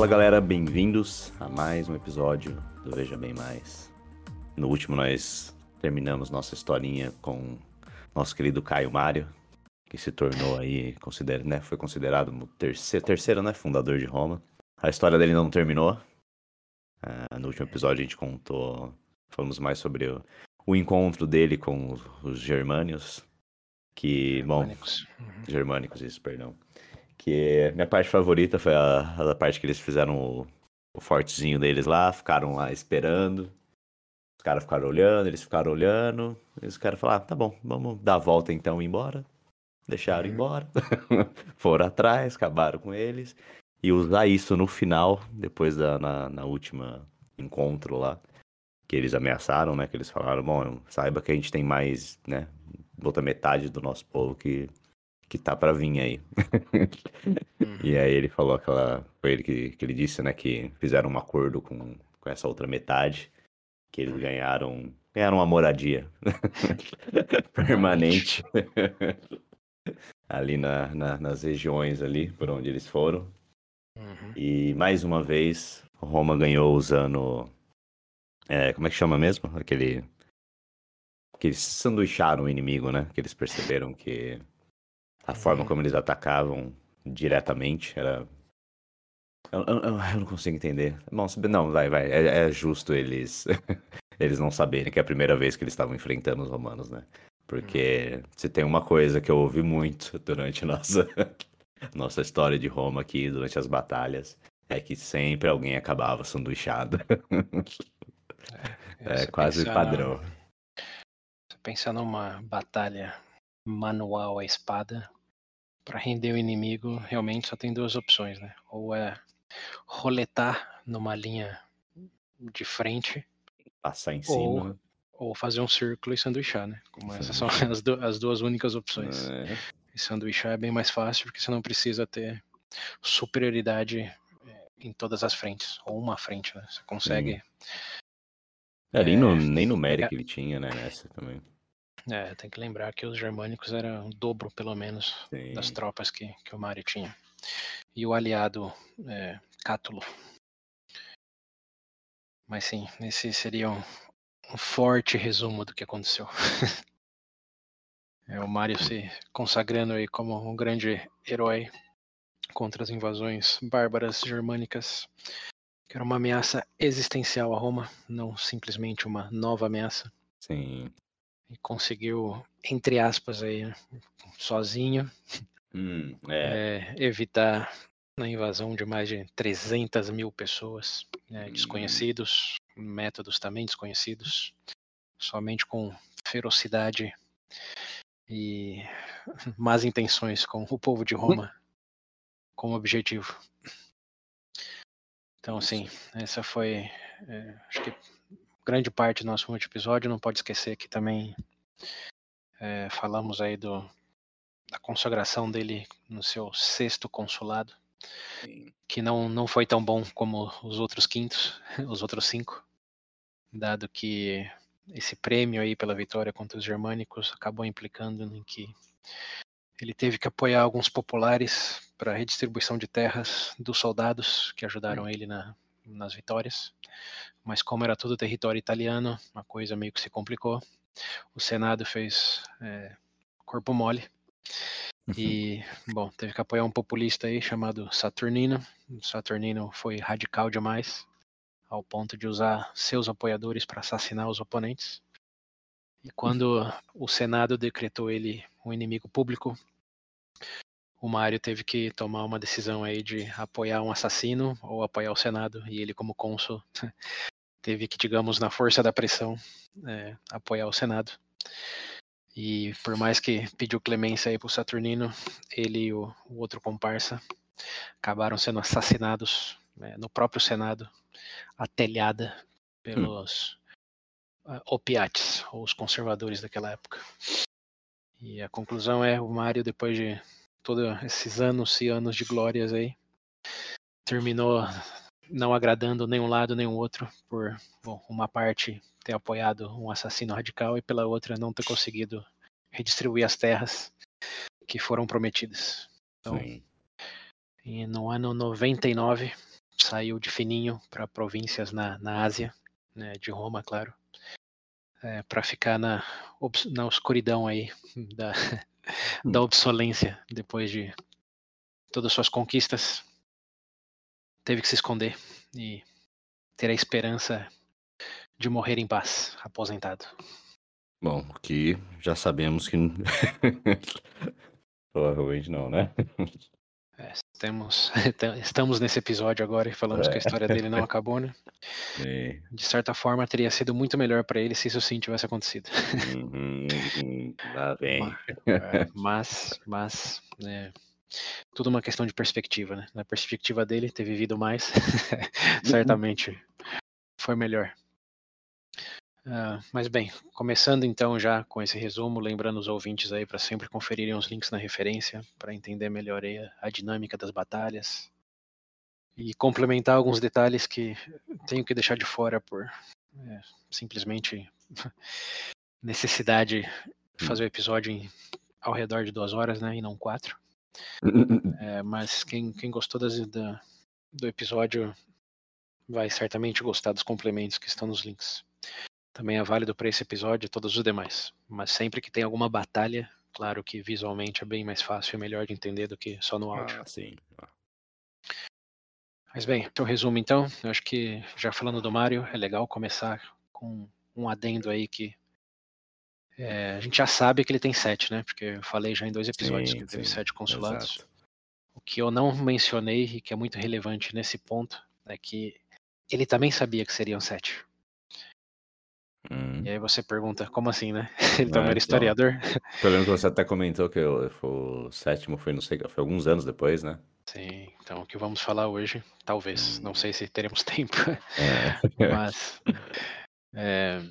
Fala galera, bem-vindos a mais um episódio do Veja Bem Mais. No último nós terminamos nossa historinha com nosso querido Caio Mário, que se tornou aí, considera, né, foi considerado o terceiro, terceiro né, fundador de Roma. A história dele não terminou. Uh, no último episódio a gente contou, falamos mais sobre o, o encontro dele com os, os germânios, que, bom, germânicos, uhum. germânicos isso, perdão. Que minha parte favorita foi a, a parte que eles fizeram o, o fortezinho deles lá, ficaram lá esperando. Os caras ficaram olhando, eles ficaram olhando. E os caras falaram, ah, tá bom, vamos dar a volta então e ir embora. Deixaram uhum. embora. Foram atrás, acabaram com eles. E usar isso no final, depois da na, na última encontro lá, que eles ameaçaram, né? Que eles falaram, bom, saiba que a gente tem mais, né? Outra metade do nosso povo que que tá para vir aí. uhum. E aí ele falou aquela. Foi ele que, que ele disse, né? Que fizeram um acordo com, com essa outra metade. Que eles ganharam. Ganharam uma moradia permanente ali na, na, nas regiões ali por onde eles foram. Uhum. E mais uma vez, Roma ganhou usando. É, como é que chama mesmo? Aquele. Que eles sanduicharam o inimigo, né? Que eles perceberam que a forma como eles atacavam diretamente era. Eu, eu, eu não consigo entender. Bom, não, vai, vai. É, é justo eles eles não saberem que é a primeira vez que eles estavam enfrentando os romanos, né? Porque se tem uma coisa que eu ouvi muito durante nossa, nossa história de Roma aqui, durante as batalhas, é que sempre alguém acabava sanduichado. É, é quase pensar, padrão. Se pensar numa batalha manual à espada, para render o inimigo, realmente só tem duas opções, né? Ou é roletar numa linha de frente. Passar em ou, cima. Ou fazer um círculo e sanduichar, né? Como essas são as, as duas únicas opções. É. E sanduichar é bem mais fácil porque você não precisa ter superioridade é, em todas as frentes. Ou uma frente, né? Você consegue. É, nem, no, nem numérico ele tinha, né? Nessa também. É, tem que lembrar que os germânicos eram o dobro, pelo menos, sim. das tropas que, que o Mário tinha. E o aliado é, Cátulo. Mas sim, esse seria um, um forte resumo do que aconteceu. é o Mário se consagrando aí como um grande herói contra as invasões bárbaras germânicas, que era uma ameaça existencial a Roma, não simplesmente uma nova ameaça. Sim e conseguiu, entre aspas, aí, sozinho, hum, é. É, evitar a invasão de mais de 300 mil pessoas, né, hum. desconhecidos, métodos também desconhecidos, somente com ferocidade e más intenções com o povo de Roma como objetivo. Então, sim, essa foi, é, acho que grande parte do nosso último episódio. Não pode esquecer que também é, falamos aí do, da consagração dele no seu sexto consulado, Sim. que não, não foi tão bom como os outros quintos, os outros cinco, dado que esse prêmio aí pela vitória contra os germânicos acabou implicando em que ele teve que apoiar alguns populares para a redistribuição de terras dos soldados que ajudaram ele na, nas vitórias, mas como era tudo território italiano, a coisa meio que se complicou. O Senado fez é, corpo mole e, bom, teve que apoiar um populista aí chamado Saturnino. O Saturnino foi radical demais, ao ponto de usar seus apoiadores para assassinar os oponentes. E quando o Senado decretou ele um inimigo público, o Mário teve que tomar uma decisão aí de apoiar um assassino ou apoiar o Senado, e ele, como cônsul, teve que, digamos, na força da pressão, é, apoiar o Senado. E por mais que pediu clemência aí pro Saturnino, ele e o, o outro comparsa acabaram sendo assassinados é, no próprio Senado, atelhada pelos hum. uh, opiates, ou os conservadores daquela época. E a conclusão é, o Mário, depois de todos esses anos e anos de glórias aí. Terminou não agradando nenhum lado nem o outro, por bom, uma parte ter apoiado um assassino radical e pela outra não ter conseguido redistribuir as terras que foram prometidas. Então, Sim. e no ano 99, saiu de fininho para províncias na, na Ásia, né, de Roma, claro, é, para ficar na, na escuridão aí da, da obsolência depois de todas as suas conquistas. Teve que se esconder e ter a esperança de morrer em paz, aposentado. Bom, que já sabemos que provavelmente não, né? É, temos, estamos nesse episódio agora e falamos é. que a história dele não acabou, né? É. De certa forma, teria sido muito melhor para ele se isso sim tivesse acontecido. Uhum, uhum, lá vem. É, mas, mas, é, tudo uma questão de perspectiva, né? Na perspectiva dele, ter vivido mais, certamente foi melhor. Uh, mas bem, começando então já com esse resumo, lembrando os ouvintes aí para sempre conferirem os links na referência para entender melhor a, a dinâmica das batalhas e complementar alguns detalhes que tenho que deixar de fora por é, simplesmente necessidade de fazer o episódio em, ao redor de duas horas, né, e não quatro. É, mas quem, quem gostou das, da, do episódio vai certamente gostar dos complementos que estão nos links. Também é válido para esse episódio e todos os demais. Mas sempre que tem alguma batalha, claro que visualmente é bem mais fácil e melhor de entender do que só no áudio. Ah, sim. Mas bem, então resumo então. Eu acho que já falando do Mario, é legal começar com um adendo aí que é, a gente já sabe que ele tem sete, né? Porque eu falei já em dois episódios sim, que ele teve sete consulados. Exato. O que eu não mencionei e que é muito relevante nesse ponto é que ele também sabia que seriam sete. Hum. E aí você pergunta, como assim, né? Ele também é, era historiador. Eu lembro que você até comentou que o, o sétimo foi, não sei, foi alguns anos depois, né? Sim, então o que vamos falar hoje, talvez, hum. não sei se teremos tempo, é. mas é,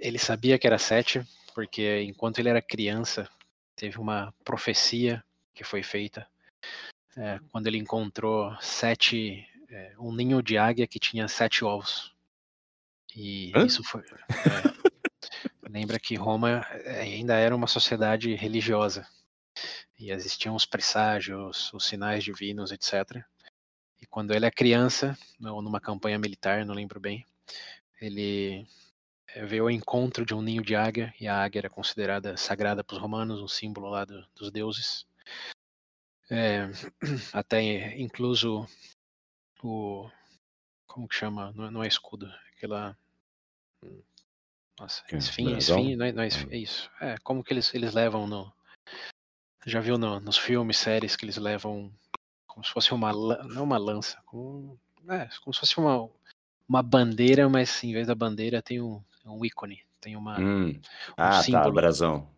ele sabia que era sete, porque enquanto ele era criança, teve uma profecia que foi feita é, quando ele encontrou sete, é, um ninho de águia que tinha sete ovos. E Hã? isso foi. É, lembra que Roma é, ainda era uma sociedade religiosa. E existiam os presságios, os sinais divinos, etc. E quando ele é criança, ou numa campanha militar, não lembro bem, ele é, veio ao encontro de um ninho de águia, e a águia era considerada sagrada para os romanos, um símbolo lá do, dos deuses. É, até incluso o. Como que chama? Não, não é escudo, aquela. Nossa, esfinge, esfinge, não é, não é, é, isso. É, como que eles, eles levam no. Já viu no, nos filmes, séries que eles levam como se fosse uma. Não uma lança, como, é, como se fosse uma, uma bandeira, mas em vez da bandeira tem um, um ícone, tem uma. Hum. Um ah, símbolo. tá, brasão.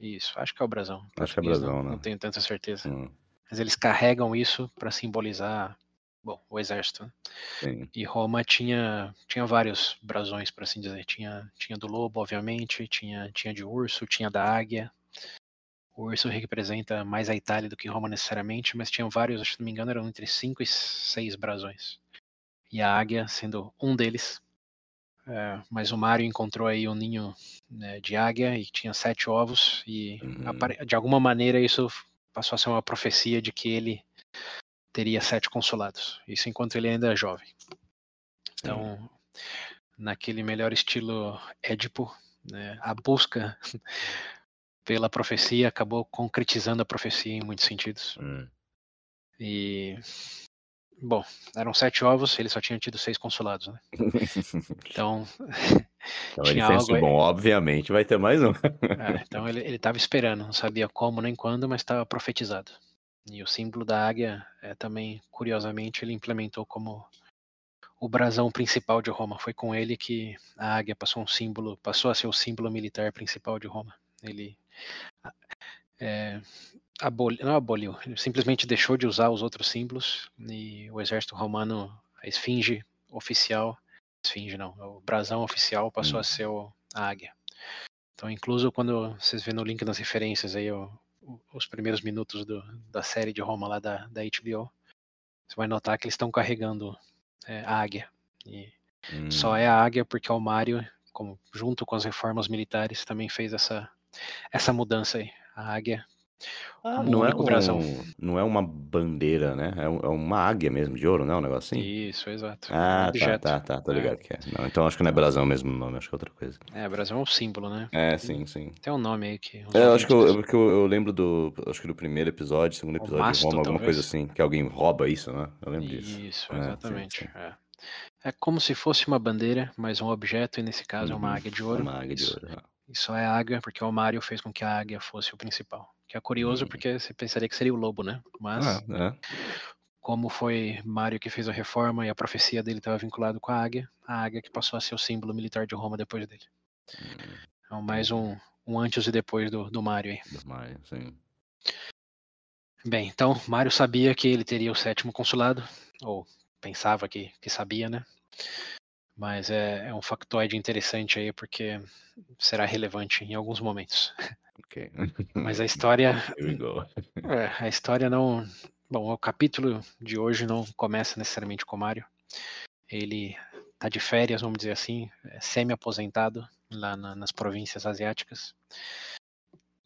Isso, acho que é o brasão. Acho que é brasão, não, né? Não tenho tanta certeza. Hum. Mas eles carregam isso para simbolizar bom, o exército. Né? Sim. E Roma tinha, tinha vários brasões, por assim dizer. Tinha, tinha do lobo, obviamente, tinha, tinha de urso, tinha da águia. O urso representa mais a Itália do que Roma necessariamente, mas tinham vários, acho que não me engano, eram entre cinco e seis brasões. E a águia sendo um deles. É, mas o Mario encontrou aí um ninho né, de águia e tinha sete ovos e uhum. de alguma maneira isso passou a ser uma profecia de que ele teria sete consolados. Isso enquanto ele ainda é jovem. Então, naquele melhor estilo Édipo, né, a busca pela profecia acabou concretizando a profecia em muitos sentidos. Hum. E bom, eram sete ovos, ele só tinha tido seis consolados, né? Então, então tinha ele algo. Bom, obviamente vai ter mais um. é, então ele estava esperando, não sabia como nem quando, mas estava profetizado. E o símbolo da águia é, também, curiosamente, ele implementou como o brasão principal de Roma. Foi com ele que a águia passou um símbolo, passou a ser o símbolo militar principal de Roma. Ele é, aboliu, não aboliu, ele simplesmente deixou de usar os outros símbolos e o exército romano, a esfinge oficial, esfinge não, o brasão oficial passou hum. a ser o, a águia. Então, incluso quando vocês vêem no link nas referências aí o, os primeiros minutos do, da série de Roma lá da, da HBO, você vai notar que eles estão carregando é, a águia. E hum. só é a águia porque o Mário, como, junto com as reformas militares, também fez essa, essa mudança aí. A águia Ah, não é um não é uma bandeira, né, é um é uma águia mesmo de ouro, não é um negócio assim? Isso, exato. É Ah, tá, objeto. tá, tá, tô É. ligado que é. Não, então acho que não é brasão mesmo o nome, acho que é outra coisa. É, brasão é um símbolo, né? É, sim, sim. Tem um nome aí que É, eu acho que eu eu porque eu eu lembro do acho que do primeiro episódio, segundo O episódio de masto, Roma, alguma coisa assim, que alguém rouba isso, né, eu lembro disso. Isso, É, sim, exatamente. sim. É. É como se fosse uma bandeira, mas um objeto, e nesse caso é uma Uhum. águia de ouro. Uma águia de Isso- ouro, é. E só é águia porque o Mário fez com que a águia fosse o principal. Que é curioso Hum. porque você pensaria que seria o lobo, né? Mas Ah, é. como foi Mário que fez a reforma e a profecia dele estava vinculado com a águia, a águia que passou a ser o símbolo militar de Roma depois dele. Hum, Então mais um, um antes e depois do, do Mário aí. Maia, sim. Bem, então Mário sabia que ele teria o sétimo consulado, ou pensava que, que sabia, né? Mas é, é um factoide interessante aí porque será relevante em alguns momentos. Ok. Mas a história Here we go. É, a história não. Bom, o capítulo de hoje não começa necessariamente com o Mário. Ele tá de férias, vamos dizer assim, é semi-aposentado lá na- nas províncias asiáticas.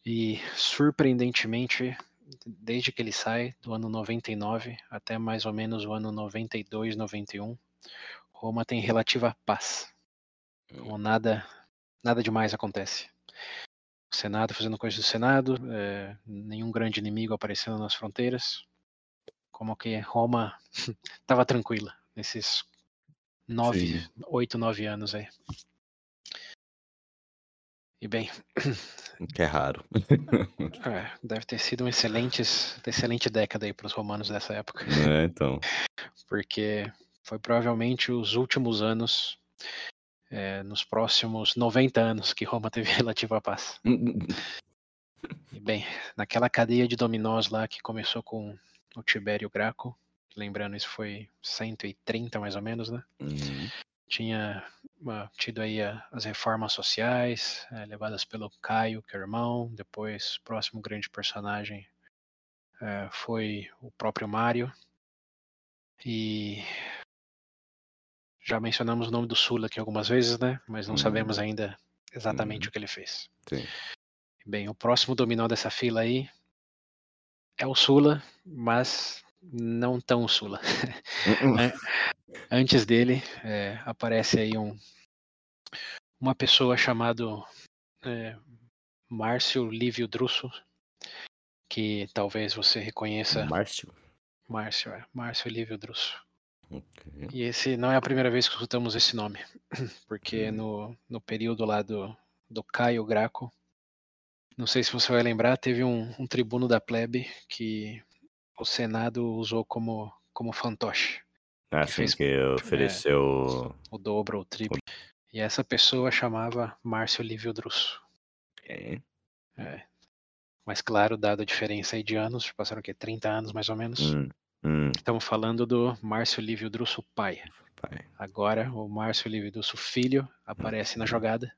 E, surpreendentemente, desde que ele sai, do ano 99 até mais ou menos o ano 92, 91, Roma tem relativa paz. Então, nada, nada demais acontece. O Senado fazendo coisas do Senado, é, nenhum grande inimigo aparecendo nas fronteiras. Como que Roma estava tranquila nesses nove, Sim. oito, nove anos aí. E bem, Que é raro. é, deve ter sido um excelentes, excelente década aí para os romanos dessa época, É, então. porque foi provavelmente os últimos anos, é, nos próximos 90 anos, que Roma teve relativa paz. E bem, naquela cadeia de dominós lá que começou com o Tibério Graco, lembrando isso foi 130 mais ou menos, né? Uhum. Tinha ah, tido aí a- as reformas sociais eh, levadas pelo Caio, que é o irmão, depois o próximo grande personagem eh, foi o próprio Mário. E já mencionamos o nome do Sula aqui algumas vezes, né? Mas não Uhum. sabemos ainda exatamente Uhum. o que ele fez. Sim. Bem, o próximo dominó dessa fila aí é o Sula, mas não tão Sula. Antes dele, é, aparece aí um, uma pessoa chamado é, Márcio Lívio Drusso, que talvez você reconheça. Márcio. Márcio, é, Márcio Lívio Drusso. Ok. E esse não é a primeira vez que escutamos esse nome, porque Hum. no, no período lá do, do Caio Graco, não sei se você vai lembrar, teve um, um tribuno da plebe que o Senado usou como, como fantoche, Ah, Que sim, fez- que ofereceu. o dobro ou o triplo. E essa pessoa chamava Márcio Lívio Drusso. Ok. É. Mas claro, dada a diferença aí de anos, passaram o quê? 30 anos mais ou menos. Hum, hum, Estamos falando do Márcio Lívio Drusso pai. pai. Agora o Márcio Lívio Drusso filho aparece na jogada.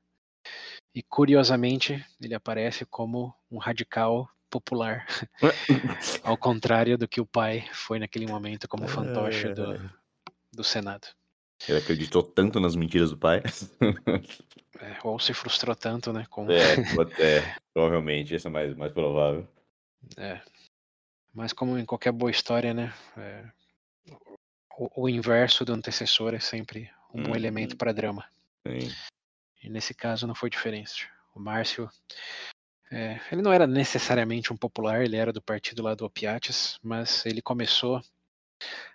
E curiosamente, ele aparece como um radical popular, ao contrário do que o pai foi naquele momento como fantoche do, do Senado. Ele acreditou tanto nas mentiras do pai. É, ou se frustrou tanto, né, com é, é, provavelmente, esse é mais, mais provável. É. Mas como em qualquer boa história, né? é, o, o inverso do antecessor é sempre um bom Uhum. elemento para drama. Sim. E nesse caso não foi diferente. O Márcio, é, ele não era necessariamente um popular, ele era do partido lá do Opiates, mas ele começou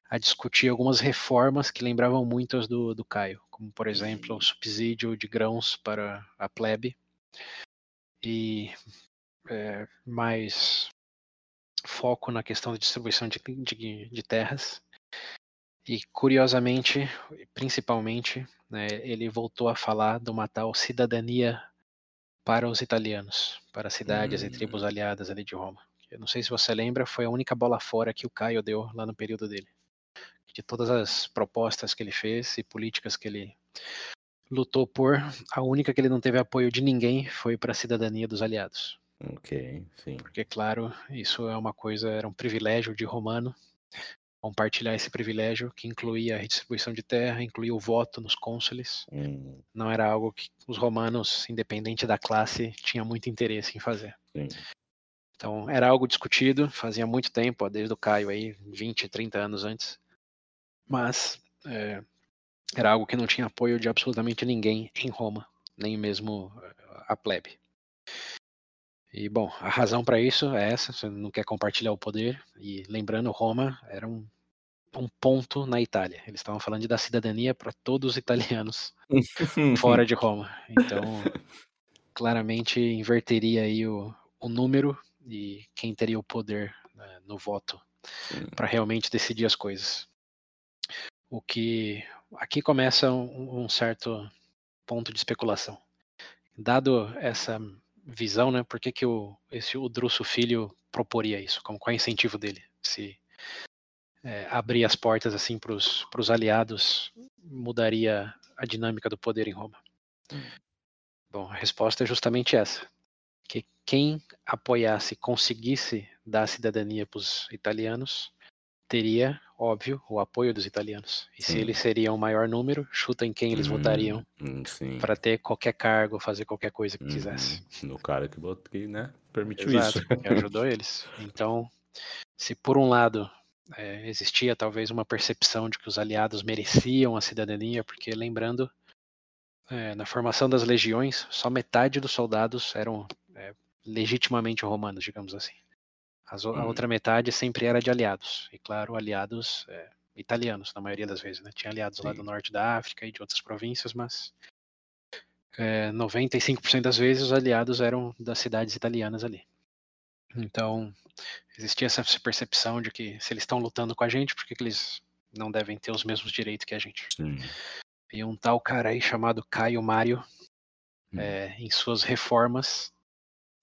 a discutir algumas reformas que lembravam muito as do, do Caio, como por exemplo o subsídio de grãos para a plebe e é, mais foco na questão da distribuição de, de, de terras. E curiosamente, principalmente, né, ele voltou a falar de uma tal cidadania para os italianos, para cidades e Hum. tribos aliadas ali de Roma. Eu não sei se você lembra, foi a única bola fora que o Caio deu lá no período dele. De todas as propostas que ele fez e políticas que ele lutou por, a única que ele não teve apoio de ninguém foi para a cidadania dos aliados. Ok, sim. Porque, claro, isso é uma coisa, era um privilégio de romano, compartilhar esse privilégio, que incluía a redistribuição de terra, incluía o voto nos cônsules. Hum, Não era algo que os romanos, independente da classe, tinham muito interesse em fazer. sim. Então era algo discutido, fazia muito tempo, desde o Caio aí, 20, 30 anos antes. Mas é, era algo que não tinha apoio de absolutamente ninguém em Roma, nem mesmo a plebe. E bom, a razão para isso é essa: você não quer compartilhar o poder. E lembrando, Roma era um, um ponto na Itália. Eles estavam falando de dar cidadania para todos os italianos fora de Roma. Então, claramente inverteria aí o, o número e quem teria o poder né, no voto para realmente decidir as coisas. O que aqui começa um, um certo ponto de especulação. Dado essa visão, né? Por que, que o, esse, o Drusso Filho proporia isso? Como, qual é o incentivo dele? Se é, abrir as portas assim para os aliados mudaria a dinâmica do poder em Roma? Hum. Bom, a resposta é justamente essa. Que quem apoiasse, conseguisse dar cidadania para os italianos, teria, óbvio, o apoio dos italianos. E sim. se eles seriam o maior número, chuta em quem eles hum, votariam para ter qualquer cargo, fazer qualquer coisa que hum, quisesse. No cara que, que né, permitiu Exato, isso. Que ajudou eles. Então, se por um lado é, existia talvez uma percepção de que os aliados mereciam a cidadania, porque lembrando, é, na formação das legiões, só metade dos soldados eram é, legitimamente romanos, digamos assim. As, a outra metade sempre era de aliados. E claro, aliados é, italianos, na maioria das vezes. Né? Tinha aliados Sim. lá do norte da África e de outras províncias, mas é, 95% das vezes os aliados eram das cidades italianas ali. Então, existia essa percepção de que se eles estão lutando com a gente, por que, que eles não devem ter os mesmos direitos que a gente? Sim. E um tal cara aí chamado Caio Mário, hum. é, em suas reformas,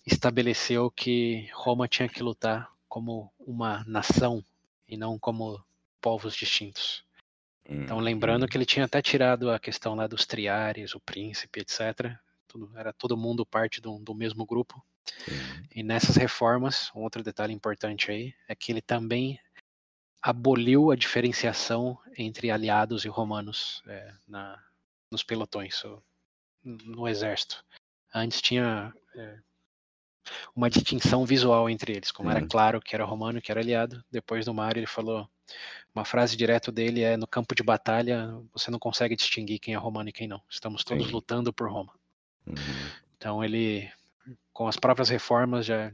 estabeleceu que Roma tinha que lutar como uma nação e não como povos distintos. Então, lembrando uhum. que ele tinha até tirado a questão lá dos triares, o príncipe, etc. Tudo, era todo mundo parte do, do mesmo grupo. E nessas reformas, um outro detalhe importante aí é que ele também aboliu a diferenciação entre aliados e romanos é, na, nos pelotões, no exército. Antes tinha é, uma distinção visual entre eles, como era claro que era romano e que era aliado. Depois do Mário ele falou uma frase direto dele é no campo de batalha você não consegue distinguir quem é romano e quem não. Estamos todos Sim. lutando por Roma. Uhum. Então ele com as próprias reformas já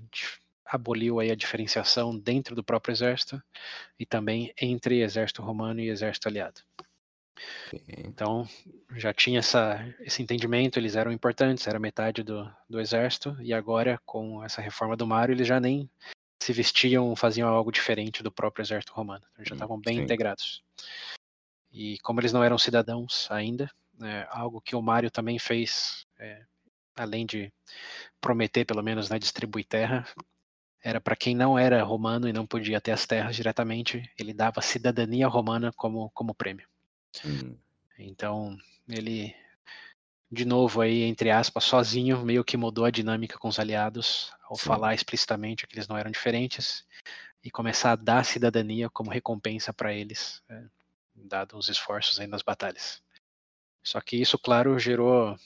aboliu aí a diferenciação dentro do próprio exército e também entre exército romano e exército aliado. Então, já tinha essa, esse entendimento, eles eram importantes, era metade do, do exército, e agora, com essa reforma do Mário, eles já nem se vestiam, faziam algo diferente do próprio exército romano. Então, já hum, estavam bem Sim. integrados. E como eles não eram cidadãos ainda, é, algo que o Mário também fez, é, além de prometer, pelo menos, né, distribuir terra, era para quem não era romano e não podia ter as terras diretamente, ele dava cidadania romana como, como prêmio. Hum. Então, ele, de novo aí, entre aspas, sozinho, meio que mudou a dinâmica com os aliados ao Sim. falar explicitamente que eles não eram diferentes e começar a dar cidadania como recompensa para eles, é, dado os esforços aí nas batalhas. Só que isso, claro, gerou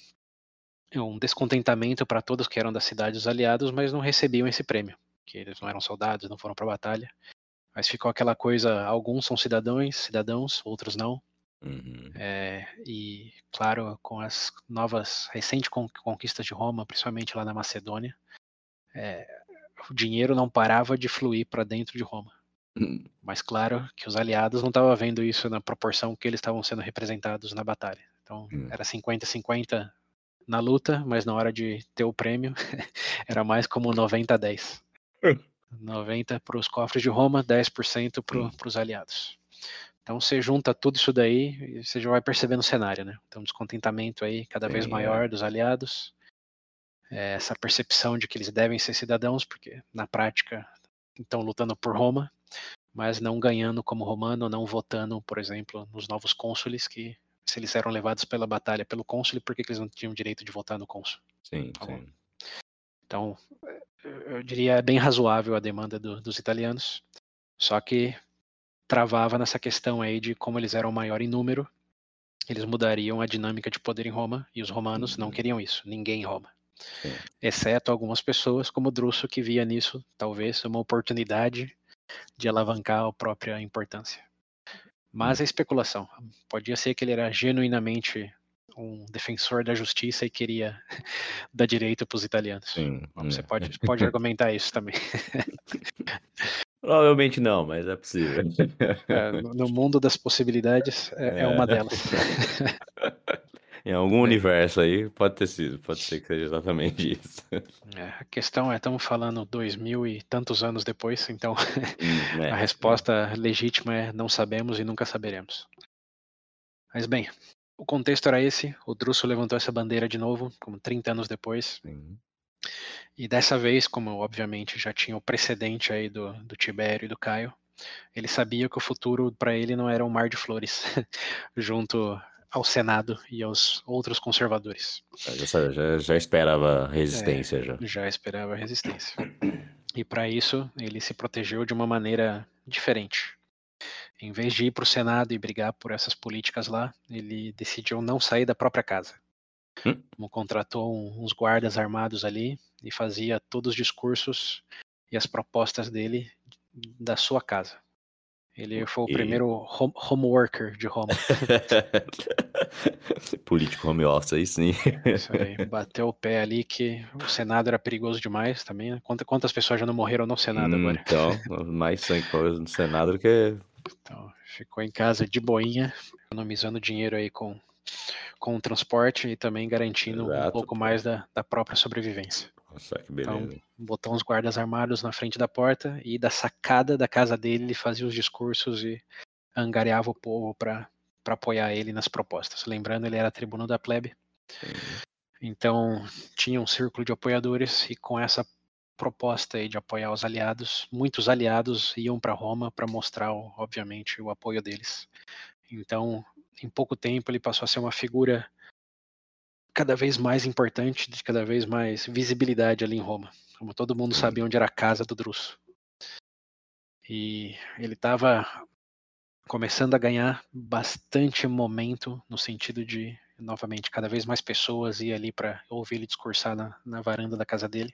um descontentamento para todos que eram da cidade dos aliados, mas não recebiam esse prêmio, que eles não eram soldados, não foram para a batalha. Mas ficou aquela coisa, alguns são cidadãos, cidadãos, outros não. Uhum. É, e, claro, com as novas, recentes conquistas de Roma, principalmente lá na Macedônia, é, o dinheiro não parava de fluir para dentro de Roma. Uhum. Mas, claro, que os aliados não estavam vendo isso na proporção que eles estavam sendo representados na batalha. Então, uhum. era 50-50 na luta, mas na hora de ter o prêmio, era mais como 90-10. 90 para os cofres de Roma, 10% para os aliados. Então você junta tudo isso daí e você já vai percebendo o cenário, né? Então descontentamento aí cada vez maior é. dos aliados, é, essa percepção de que eles devem ser cidadãos, porque na prática estão lutando por Roma, mas não ganhando como romano, não votando, por exemplo, nos novos cônsules que se eles eram levados pela batalha pelo cônsul, por que eles não tinham direito de votar no cônsul? Sim, tá sim. Então, eu diria bem razoável a demanda do, dos italianos, só que travava nessa questão aí de como eles eram maior em número, eles mudariam a dinâmica de poder em Roma e os romanos não uhum. queriam isso, ninguém em Roma. Sim. exceto algumas pessoas, como o Drusso, que via nisso talvez uma oportunidade de alavancar a própria importância. Mas hum. é especulação. Podia ser que ele era genuinamente um defensor da justiça e queria dar direito para os italianos. Sim, Você é. pode, pode argumentar isso também. Provavelmente não, mas é possível. É, no mundo das possibilidades, é, é. é uma delas. Em algum é. universo aí, pode ter sido, pode ser que seja exatamente isso. É, a questão é, estamos falando dois mil e tantos anos depois, então hum, é, a resposta legítima é não sabemos e nunca saberemos. Mas bem, o contexto era esse, o Drusso levantou essa bandeira de novo, como 30 anos depois. Sim. E dessa vez, como obviamente já tinha o precedente aí do, do Tibério e do Caio, ele sabia que o futuro para ele não era um mar de flores, junto ao Senado e aos outros conservadores. Já, já, já esperava resistência. É, já. já esperava resistência. E para isso, ele se protegeu de uma maneira diferente. Em vez de ir para o Senado e brigar por essas políticas lá, ele decidiu não sair da própria casa. Hum? Contratou uns guardas armados ali e fazia todos os discursos e as propostas dele da sua casa. Ele foi o primeiro home, homeworker de Roma. Político home office, aí sim. Isso aí, bateu o pé ali que o Senado era perigoso demais também. Né? Quantas, quantas pessoas já não morreram no Senado hum, agora? Então, mais sangue no Senado do que. Então, ficou em casa de boinha, economizando dinheiro aí com, com o transporte e também garantindo Exato, um pouco mais da, da própria sobrevivência. Nossa, que então, beleza. Então, uns guardas armados na frente da porta e da sacada da casa dele ele fazia os discursos e angariava o povo para apoiar ele nas propostas. Lembrando, ele era tribuno da plebe. Sim. Então, tinha um círculo de apoiadores e com essa proposta aí de apoiar os aliados, muitos aliados iam para Roma para mostrar, obviamente, o apoio deles. Então, em pouco tempo, ele passou a ser uma figura cada vez mais importante, de cada vez mais visibilidade ali em Roma. Como todo mundo sabia onde era a casa do Druso. E ele estava começando a ganhar bastante momento no sentido de, novamente, cada vez mais pessoas iam ali para ouvir ele discursar na, na, varanda da casa dele.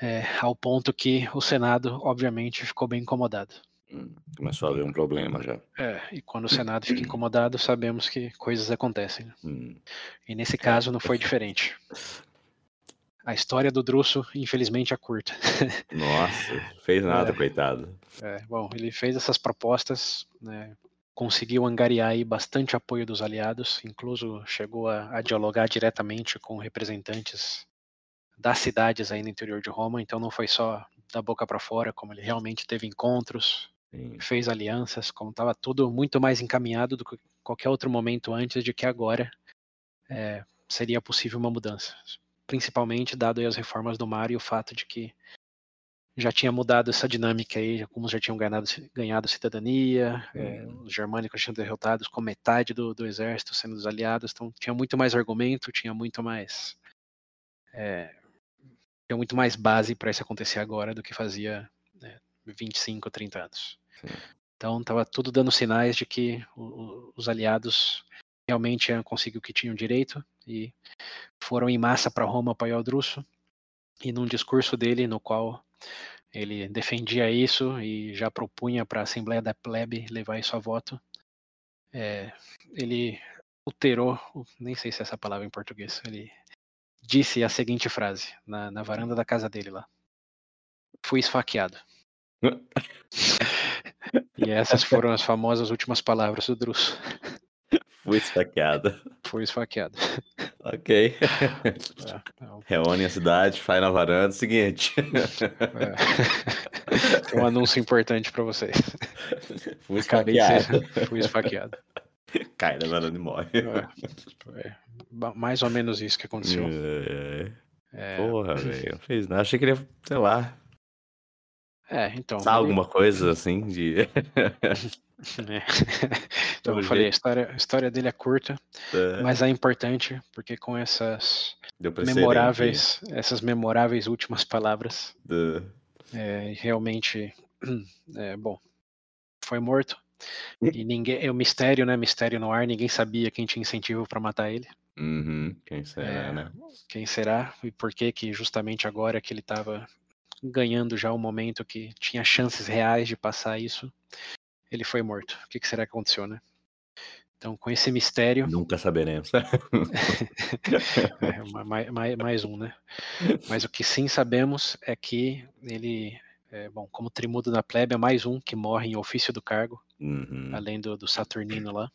É, ao ponto que o Senado, obviamente, ficou bem incomodado. Hum, começou a haver um problema já. É, e quando o Senado fica incomodado, sabemos que coisas acontecem. Né? Hum. E nesse caso não foi diferente. A história do Drusso, infelizmente, é curta. Nossa, fez nada, é, coitado. É, bom, ele fez essas propostas, né, conseguiu angariar aí bastante apoio dos aliados, incluso chegou a, a dialogar diretamente com representantes das cidades aí no interior de Roma, então não foi só da boca para fora, como ele realmente teve encontros. Fez alianças, como estava tudo muito mais encaminhado do que qualquer outro momento antes de que agora é, seria possível uma mudança. Principalmente dado as reformas do mar e o fato de que já tinha mudado essa dinâmica aí, alguns já tinham ganhado, ganhado cidadania, é, os germânicos tinham derrotados com metade do, do exército sendo dos aliados, então tinha muito mais argumento, tinha muito mais é, tinha muito mais base para isso acontecer agora do que fazia né, 25, 30 anos. Então estava tudo dando sinais de que o, os aliados realmente conseguiram o que tinham direito e foram em massa para Roma apoiar o Druso. E num discurso dele, no qual ele defendia isso e já propunha para a Assembleia da Plebe levar isso a voto, é, ele alterou, nem sei se é essa palavra em português, ele disse a seguinte frase na, na varanda da casa dele lá: Fui esfaqueado. e essas foram as famosas últimas palavras do Druso. Fui esfaqueado. Fui esfaqueado. Ok. É, então... Reúne a cidade, faz na varanda. Seguinte. É. Tem um anúncio importante para vocês. Fui esfaqueado. Fui esfaqueado. Cai na varanda e morre. É, é, mais ou menos isso que aconteceu. É. é. Porra, velho. Não fez nada. Achei que ele ia, sei lá, é, então. Sabe ele... alguma coisa assim de. é. Então, eu falei, a história, a história dele é curta, é. mas é importante, porque com essas memoráveis, essas memoráveis últimas palavras, é, realmente, é, bom, foi morto. E ninguém, é o mistério, né? Mistério no ar, ninguém sabia quem tinha incentivo para matar ele. Uhum. Quem será, É, né? Quem será e por que que justamente agora que ele estava ganhando já o momento que tinha chances reais de passar isso, ele foi morto. O que, que será que aconteceu, né? Então, com esse mistério, Nunca saberemos. é, ma- ma- ma- mais um, né? Mas o que sim sabemos é que ele, é, bom, como trimudo da plebe, é mais um que morre em ofício do cargo, Uhum. além do, do Saturnino lá.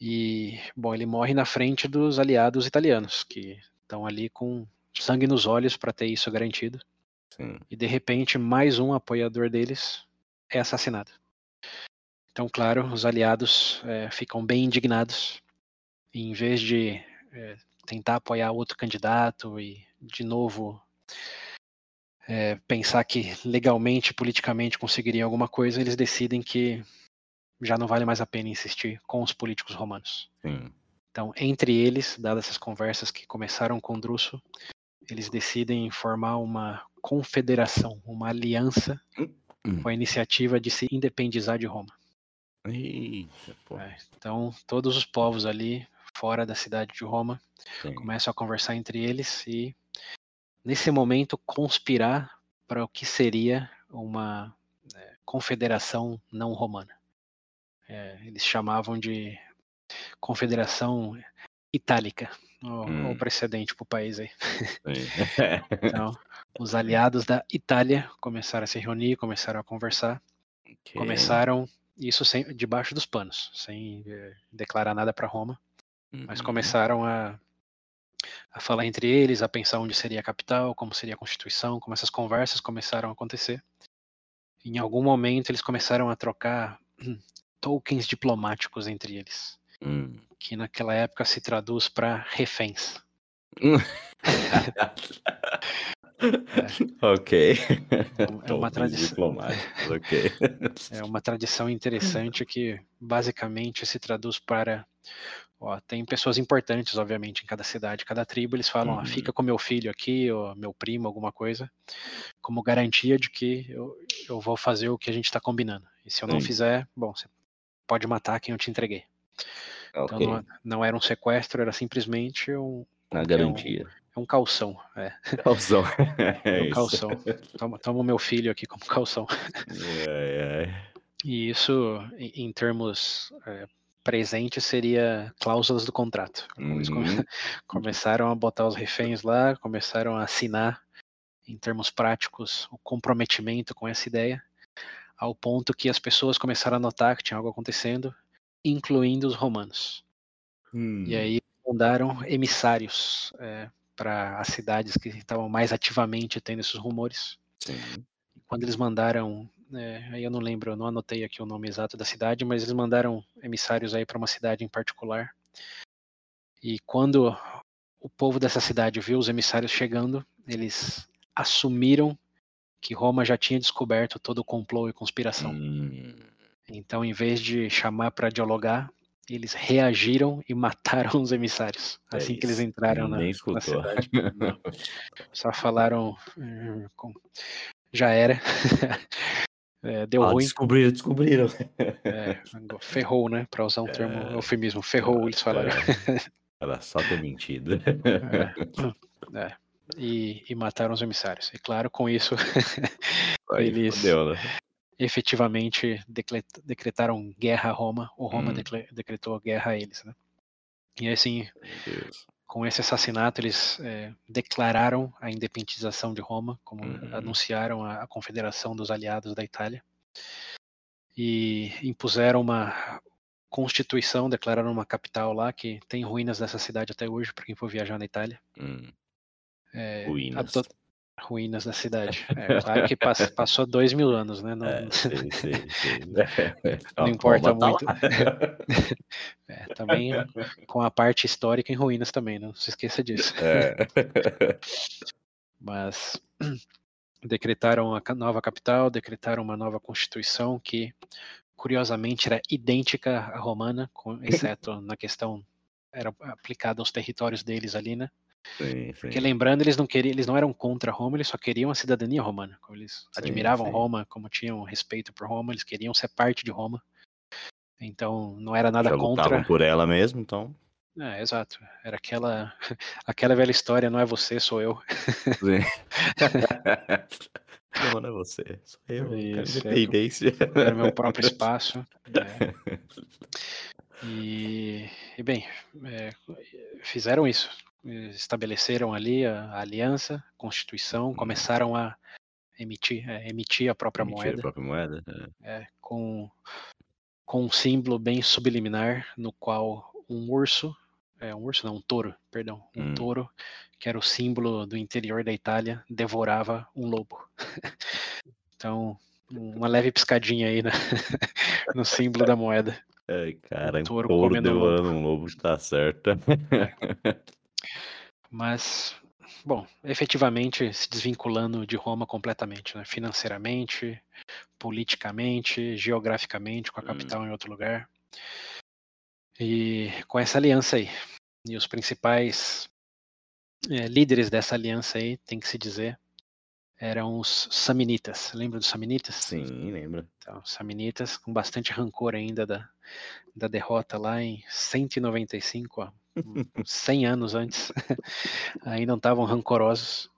E, bom, ele morre na frente dos aliados italianos, que estão ali com sangue nos olhos para ter isso garantido. Sim. E de repente, mais um apoiador deles é assassinado. Então, claro, os aliados é, ficam bem indignados. E, em vez de é, tentar apoiar outro candidato e, de novo, é, pensar que legalmente, politicamente conseguiriam alguma coisa, eles decidem que já não vale mais a pena insistir com os políticos romanos. Sim. Então, entre eles, dadas essas conversas que começaram com Druso, eles decidem formar uma confederação, uma aliança Hum. com a iniciativa de se independizar de Roma. Eita, pô. É, Então, todos os povos ali fora da cidade de Roma Sim. começam a conversar entre eles e, nesse momento, conspirar para o que seria uma é, confederação não romana. É, eles chamavam de confederação itálica, o, Hum. o precedente para o país aí. Então, os aliados da Itália começaram a se reunir, começaram a conversar, Ok. começaram isso sem, debaixo dos panos, sem eh, declarar nada para Roma, mas Uhum. começaram a, a falar entre eles, a pensar onde seria a capital, como seria a Constituição, como essas conversas começaram a acontecer. Em algum momento eles começaram a trocar hum, tokens diplomáticos entre eles, Hum. que naquela época se traduz para reféns. Ok. É uma Tokens tradição- diplomáticos, ok. É uma tradição interessante que basicamente se traduz para. Ó, tem pessoas importantes, obviamente, em cada cidade, cada tribo. Eles falam: Uhum. fica com meu filho aqui, ou meu primo, alguma coisa, como garantia de que eu, eu vou fazer o que a gente está combinando. E se eu não Sim. fizer, bom, você pode matar quem eu te entreguei. Então Ok. não, não era um sequestro, era simplesmente um, Na garantia. é um calção. É, Calção. é É um calção. Toma, toma o meu filho aqui como calção. Ai, ai. E isso, em, em termos é, presentes, seria cláusulas do contrato. Eles Uhum. começaram a botar os reféns lá, começaram a assinar, em termos práticos, o comprometimento com essa ideia, ao ponto que as pessoas começaram a notar que tinha algo acontecendo, incluindo os romanos. Hum. E aí mandaram emissários para as cidades que estavam mais ativamente tendo esses rumores Sim. quando eles mandaram, é, aí eu não lembro, eu não anotei aqui o nome exato da cidade, mas eles mandaram emissários aí para uma cidade em particular. E quando o povo dessa cidade viu os emissários chegando, eles assumiram que Roma já tinha descoberto todo o complô e conspiração. Hum. Então, em vez de chamar para dialogar, eles reagiram e mataram os emissários É assim que eles entraram na, Nem na escutou. cidade. Não. Só falaram, "Hum, com- já era. É, deu Ah, ruim, descobriram, descobriram. é, ferrou, né? Para usar um termo É. eufemismo, ferrou, eles falaram. Era só ter mentido. É, e, e mataram os emissários. E claro, com isso, Aí Eles- fodeu, né? Efetivamente decretaram guerra a Roma, ou Roma Hum. decre- decretou guerra a eles, né? E assim, com esse assassinato, eles é, declararam a independização de Roma, como Uhum. anunciaram a, a confederação dos aliados da Itália, e impuseram uma constituição, declararam uma capital lá, que tem ruínas dessa cidade até hoje, para quem for viajar na Itália. Hum. É, Ruínas. Ruínas da cidade. É, claro que pass- passou dois mil anos, né? Não, É, sei, sei, sei. Não A importa Roma tá muito. é, também com a parte histórica em ruínas também, não se esqueça disso. É. mas decretaram a nova capital, decretaram uma nova constituição que, curiosamente, era idêntica à romana, com- exceto na questão era aplicada aos territórios deles ali, né? Sim, sim. Porque lembrando, eles não queriam, eles não eram contra Roma, eles só queriam a cidadania romana. Como Eles Sim, admiravam. Roma, como tinham respeito por Roma, eles queriam ser parte de Roma. Então não era nada Já lutavam contra. por ela mesmo, então. É, exato. Era aquela, aquela velha história, não é você, sou eu. Não, não é você, sou eu. Isso, é, independência. Meu próprio espaço. é. E, e bem, é, fizeram isso. Estabeleceram ali a, a aliança, Constituição, Hum. começaram a emitir, é, emitir a própria Emitir a moeda. própria moeda. é. é, com, com um símbolo bem subliminar, no qual um urso, é, um urso não, um touro, perdão, um Hum. touro, que era o símbolo do interior da Itália, devorava um lobo. então, uma leve piscadinha aí na- no símbolo da moeda. Ai, cara, um touro touro comendo devorando um lobo, tá certo. Mas, bom, efetivamente se desvinculando de Roma completamente, né? financeiramente, politicamente, geograficamente, com a Hum. capital em outro lugar. E com essa aliança aí. E os principais eh, líderes dessa aliança aí, tem que se dizer, eram os Samnitas. Lembra dos Samnitas? Sim, lembra. Então, Samnitas, com bastante rancor ainda da, da derrota lá em 195, ó, um- 100 anos antes, ainda não estavam rancorosos.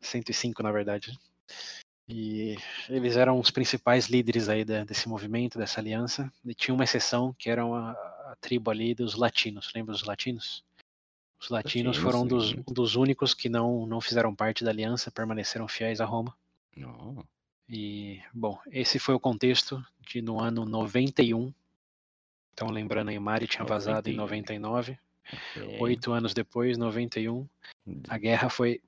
105, na verdade. E eles eram os principais líderes aí desse movimento, dessa aliança. E tinha uma exceção, que era a, a tribo ali dos latinos. Lembra dos latinos? Os latinos Latinos, foram dos, dos únicos que não, não fizeram parte da aliança, permaneceram fiéis a Roma. Não. E, bom, esse foi o contexto de no ano 91. Então, lembrando aí, Mari tinha vazado em 91. 99. Oito anos depois, 91, a guerra foi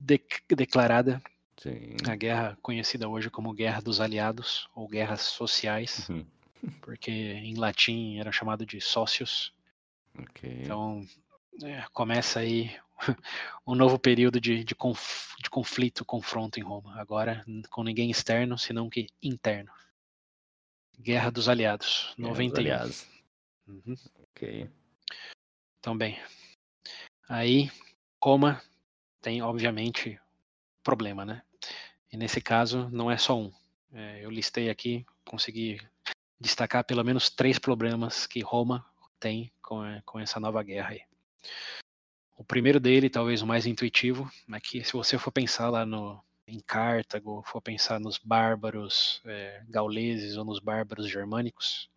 dec- declarada. Sim. A guerra conhecida hoje como Guerra dos Aliados, ou Guerras Sociais, Uhum. porque em latim era chamado de sócios. Ok. Então, é, começa aí um novo período de, de, conf- de conflito, confronto em Roma. Agora com ninguém externo, senão que interno. Guerra dos Aliados, Guerra dos 91. Aliados. Uhum. Ok. Então, bem. Aí, Roma tem, obviamente, problema, né? E nesse caso, não é só um. É, eu listei aqui, consegui destacar pelo menos três problemas que Roma tem com, com essa nova guerra aí. O primeiro dele, talvez o mais intuitivo, é que se você for pensar lá no, em Cartago, for pensar nos bárbaros eh, gauleses ou nos bárbaros germânicos,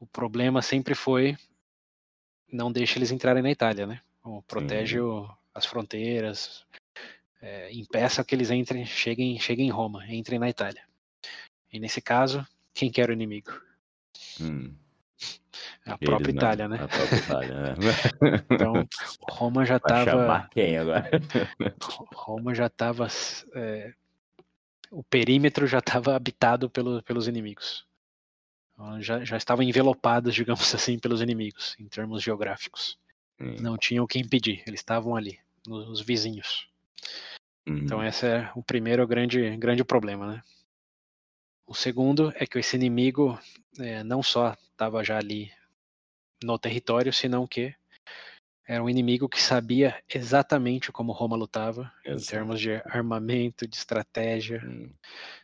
o problema sempre foi não deixa eles entrarem na Itália, né? Ou protege Sim. o- as fronteiras, é, impeça que eles entrem, cheguem, cheguem em Roma, entrem na Itália. E nesse caso, quem que era o inimigo? Hum. A Eles própria não, Itália, né? A própria Itália, né? Então, Roma já estava quem agora? Roma já estava o perímetro já estava habitado pelo, pelos inimigos. Então, Já, já estavam envelopados, digamos assim, pelos inimigos, em termos geográficos. Hum, Não tinham o que impedir, eles estavam ali, nos vizinhos. Então hum, esse é o primeiro grande, grande problema, né? O segundo é que esse inimigo eh, não só estava já ali no território, senão que era um inimigo que sabia exatamente como Roma lutava, em Exato. termos de armamento, de estratégia. hum.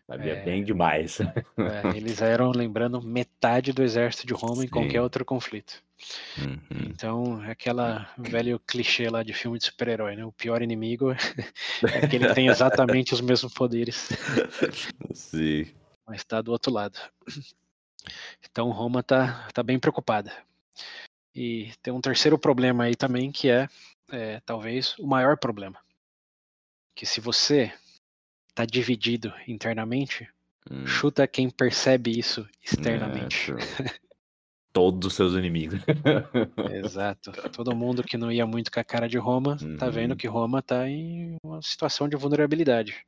Sabia É. bem demais. É, eles eram, lembrando, metade do exército de Roma em qualquer Sim. outro conflito. Uhum. Então, aquela velho clichê lá de filme de super-herói, né? O pior inimigo é aquele que tem exatamente os mesmos poderes, Sim. mas está do outro lado. Então, Roma tá, tá bem preocupada. E tem um terceiro problema aí também, que é, é talvez o maior problema. Que se você tá dividido internamente, Hum. chuta quem percebe isso externamente. É. Todos os seus inimigos. Exato. Todo mundo que não ia muito com a cara de Roma tá vendo Uhum. que Roma tá em uma situação de vulnerabilidade.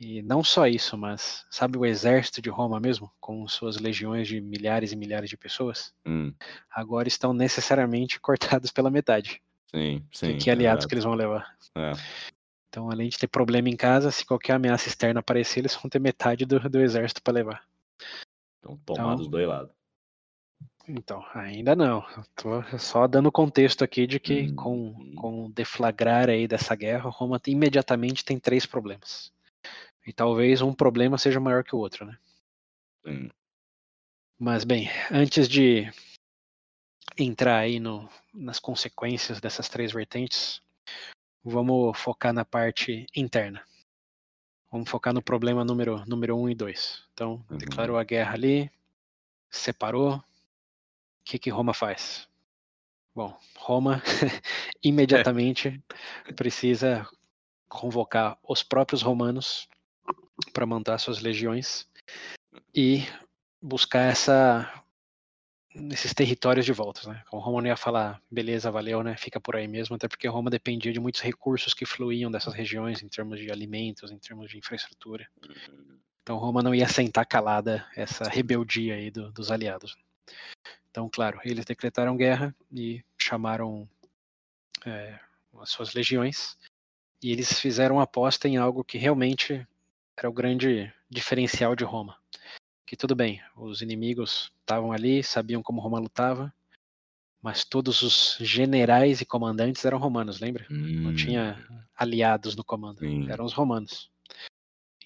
E não só isso, mas sabe o exército de Roma mesmo, com suas legiões de milhares e milhares de pessoas, Hum, agora estão necessariamente cortados pela metade. sim, sim. que aliados exato. que eles vão levar? É. Então, além de ter problema em casa, se qualquer ameaça externa aparecer, eles vão ter metade do, do exército para levar. Então, tomar Então- dos dois lados. Então, ainda não. Tô só dando contexto aqui de que com, Uhum. com o deflagrar aí dessa guerra, Roma imediatamente tem três problemas. E talvez um problema seja maior que o outro, né? Sim. Mas bem, antes de entrar aí no, nas consequências dessas três vertentes, vamos focar na parte interna. Vamos focar no problema número, número um e dois. Então, Uhum. declarou a guerra ali, separou. O que, que Roma faz? Bom, Roma imediatamente precisa convocar os próprios romanos para montar suas legiões e buscar essa esses territórios de volta, né? Como Roma não ia falar, beleza, valeu, né? Fica por aí mesmo, até porque Roma dependia de muitos recursos que fluíam dessas regiões em termos de alimentos, em termos de infraestrutura. Então Roma não ia sentar calada essa rebeldia aí do- dos aliados. Então, claro, eles decretaram guerra e chamaram é, as suas legiões e eles fizeram aposta em algo que realmente era o grande diferencial de Roma. Que tudo bem, os inimigos estavam ali, sabiam como Roma lutava, mas todos os generais e comandantes eram romanos, lembra? Não Hum, tinha aliados no comando, Sim. eram os romanos.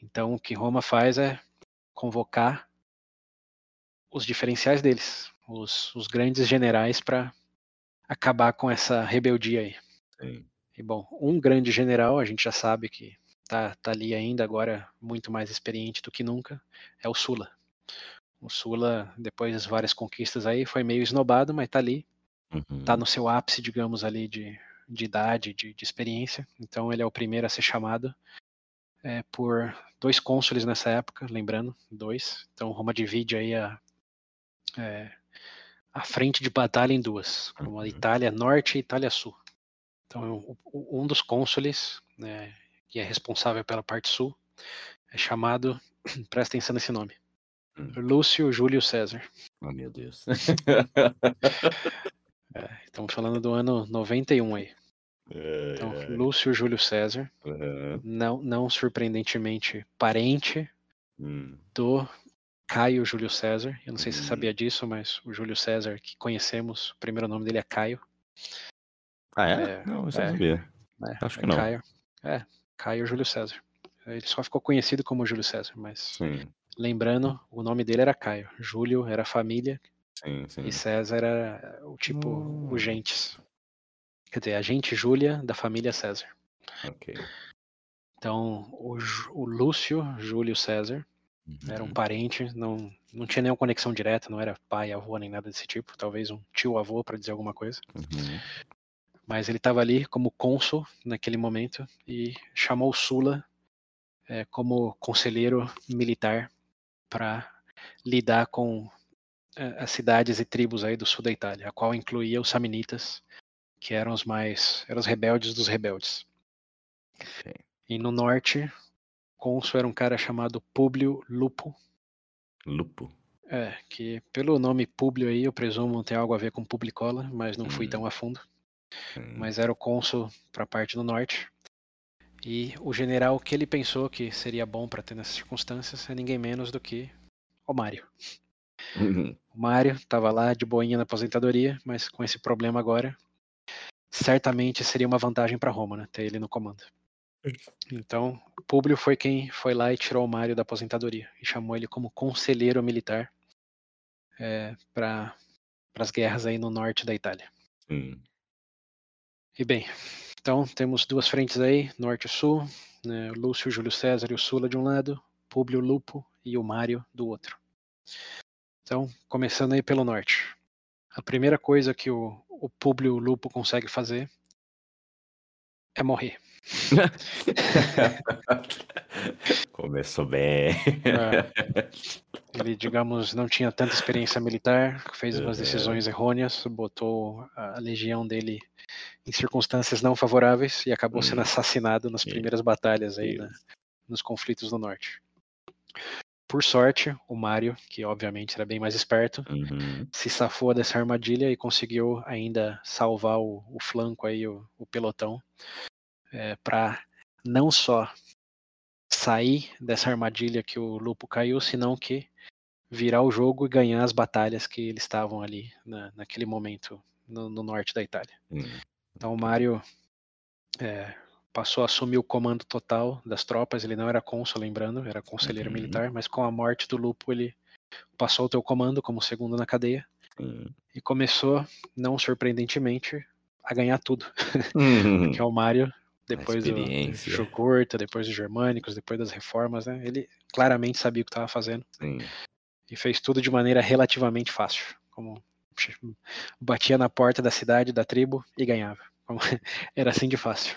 Então o que Roma faz é convocar os diferenciais deles, os, os grandes generais para acabar com essa rebeldia aí. sim. E bom, um grande general, a gente já sabe que tá, tá ali ainda agora muito mais experiente do que nunca, é o Sula. O Sula, depois das várias conquistas aí, foi meio esnobado, mas tá ali, Uhum. tá no seu ápice, digamos ali, de, de idade, de, de experiência. Então ele é o primeiro a ser chamado é, por dois cônsules nessa época, lembrando, dois. Então Roma divide aí a, é, a frente de batalha em duas, como a Uhum. Itália Norte e Itália Sul. Então um dos cônsules, né, que é responsável pela parte sul, é chamado, presta atenção nesse nome, Hum. Lúcio Júlio César. Oh, meu Deus. É, estamos falando do ano 91 aí. Então. Lúcio Júlio César, Aham. não, não surpreendentemente parente Hum. do Caio Júlio César. Eu não sei se você Hum. sabia disso, mas o Júlio César que conhecemos, o primeiro nome dele é Caio. Ah, é? É, Não, eu é. sabia. né? Acho É que não. Caio. É, Caio Júlio César. Ele só ficou conhecido como Júlio César, mas Sim, lembrando, o nome dele era Caio. Júlio era família sim, sim. e César era o tipo, Hum. o gentes. Quer dizer, a gente Júlia da família César. Ok. Então, o, o Lúcio Júlio César era um Uhum. parente, não, não tinha nenhuma conexão direta, não era pai, avô, nem nada desse tipo, talvez um tio-avô para dizer alguma coisa. Uhum. Mas ele estava ali como cônsul naquele momento e chamou Sula eh, como conselheiro militar para lidar com eh, as cidades e tribos aí do sul da Itália, a qual incluía os samnitas, que eram os mais, eram os rebeldes dos rebeldes. E no norte, cônsul era um cara chamado Públio Lupo, Lupo. é, que pelo nome Públio aí eu presumo tem algo a ver com Publicola, mas não fui Hum. tão a fundo. Hum. mas era o cônsul para a parte do norte. E o general que ele pensou que seria bom para ter nessas circunstâncias é ninguém menos do que o Mário. Uhum. O Mário estava lá de boinha na aposentadoria, mas com esse problema agora, certamente seria uma vantagem para Roma, né, ter ele no comando. Então, Públio foi quem foi lá e tirou o Mário da aposentadoria e chamou ele como conselheiro militar para as guerras aí no norte da Itália. E bem, então temos duas frentes aí, norte e sul, né, Lúcio, Júlio César e o Sula de um lado, Públio Lupo e o Mário do outro. Então, começando aí pelo norte. A primeira coisa que o, o Públio Lupo consegue fazer é morrer. Começou bem. É. Ele, digamos, não tinha tanta experiência militar, fez umas Uhum. decisões errôneas, botou a legião dele em circunstâncias não favoráveis e acabou sendo Hum. assassinado nas primeiras batalhas aí, né, nos conflitos do norte. Por sorte, o Mário, que obviamente era bem mais esperto, Uhum. se safou dessa armadilha e conseguiu ainda salvar o, o flanco aí, o, o pelotão, para não só sair dessa armadilha que o Lupo caiu, senão que virar o jogo e ganhar as batalhas que eles estavam ali na, naquele momento no, no norte da Itália. Hum. Então o Mário é, passou a assumir o comando total das tropas. Ele não era cônsul, lembrando, era conselheiro Uhum. militar, mas com a morte do Lupo ele passou o teu comando como segundo na cadeia Sim. e começou, não surpreendentemente, a ganhar tudo. Uhum. que é o Mário, depois do. Jogurta, depois dos Germânicos, depois das reformas, né? Ele claramente sabia o que estava fazendo Sim. e fez tudo de maneira relativamente fácil. Como batia na porta da cidade, da tribo e ganhava. Era assim de fácil.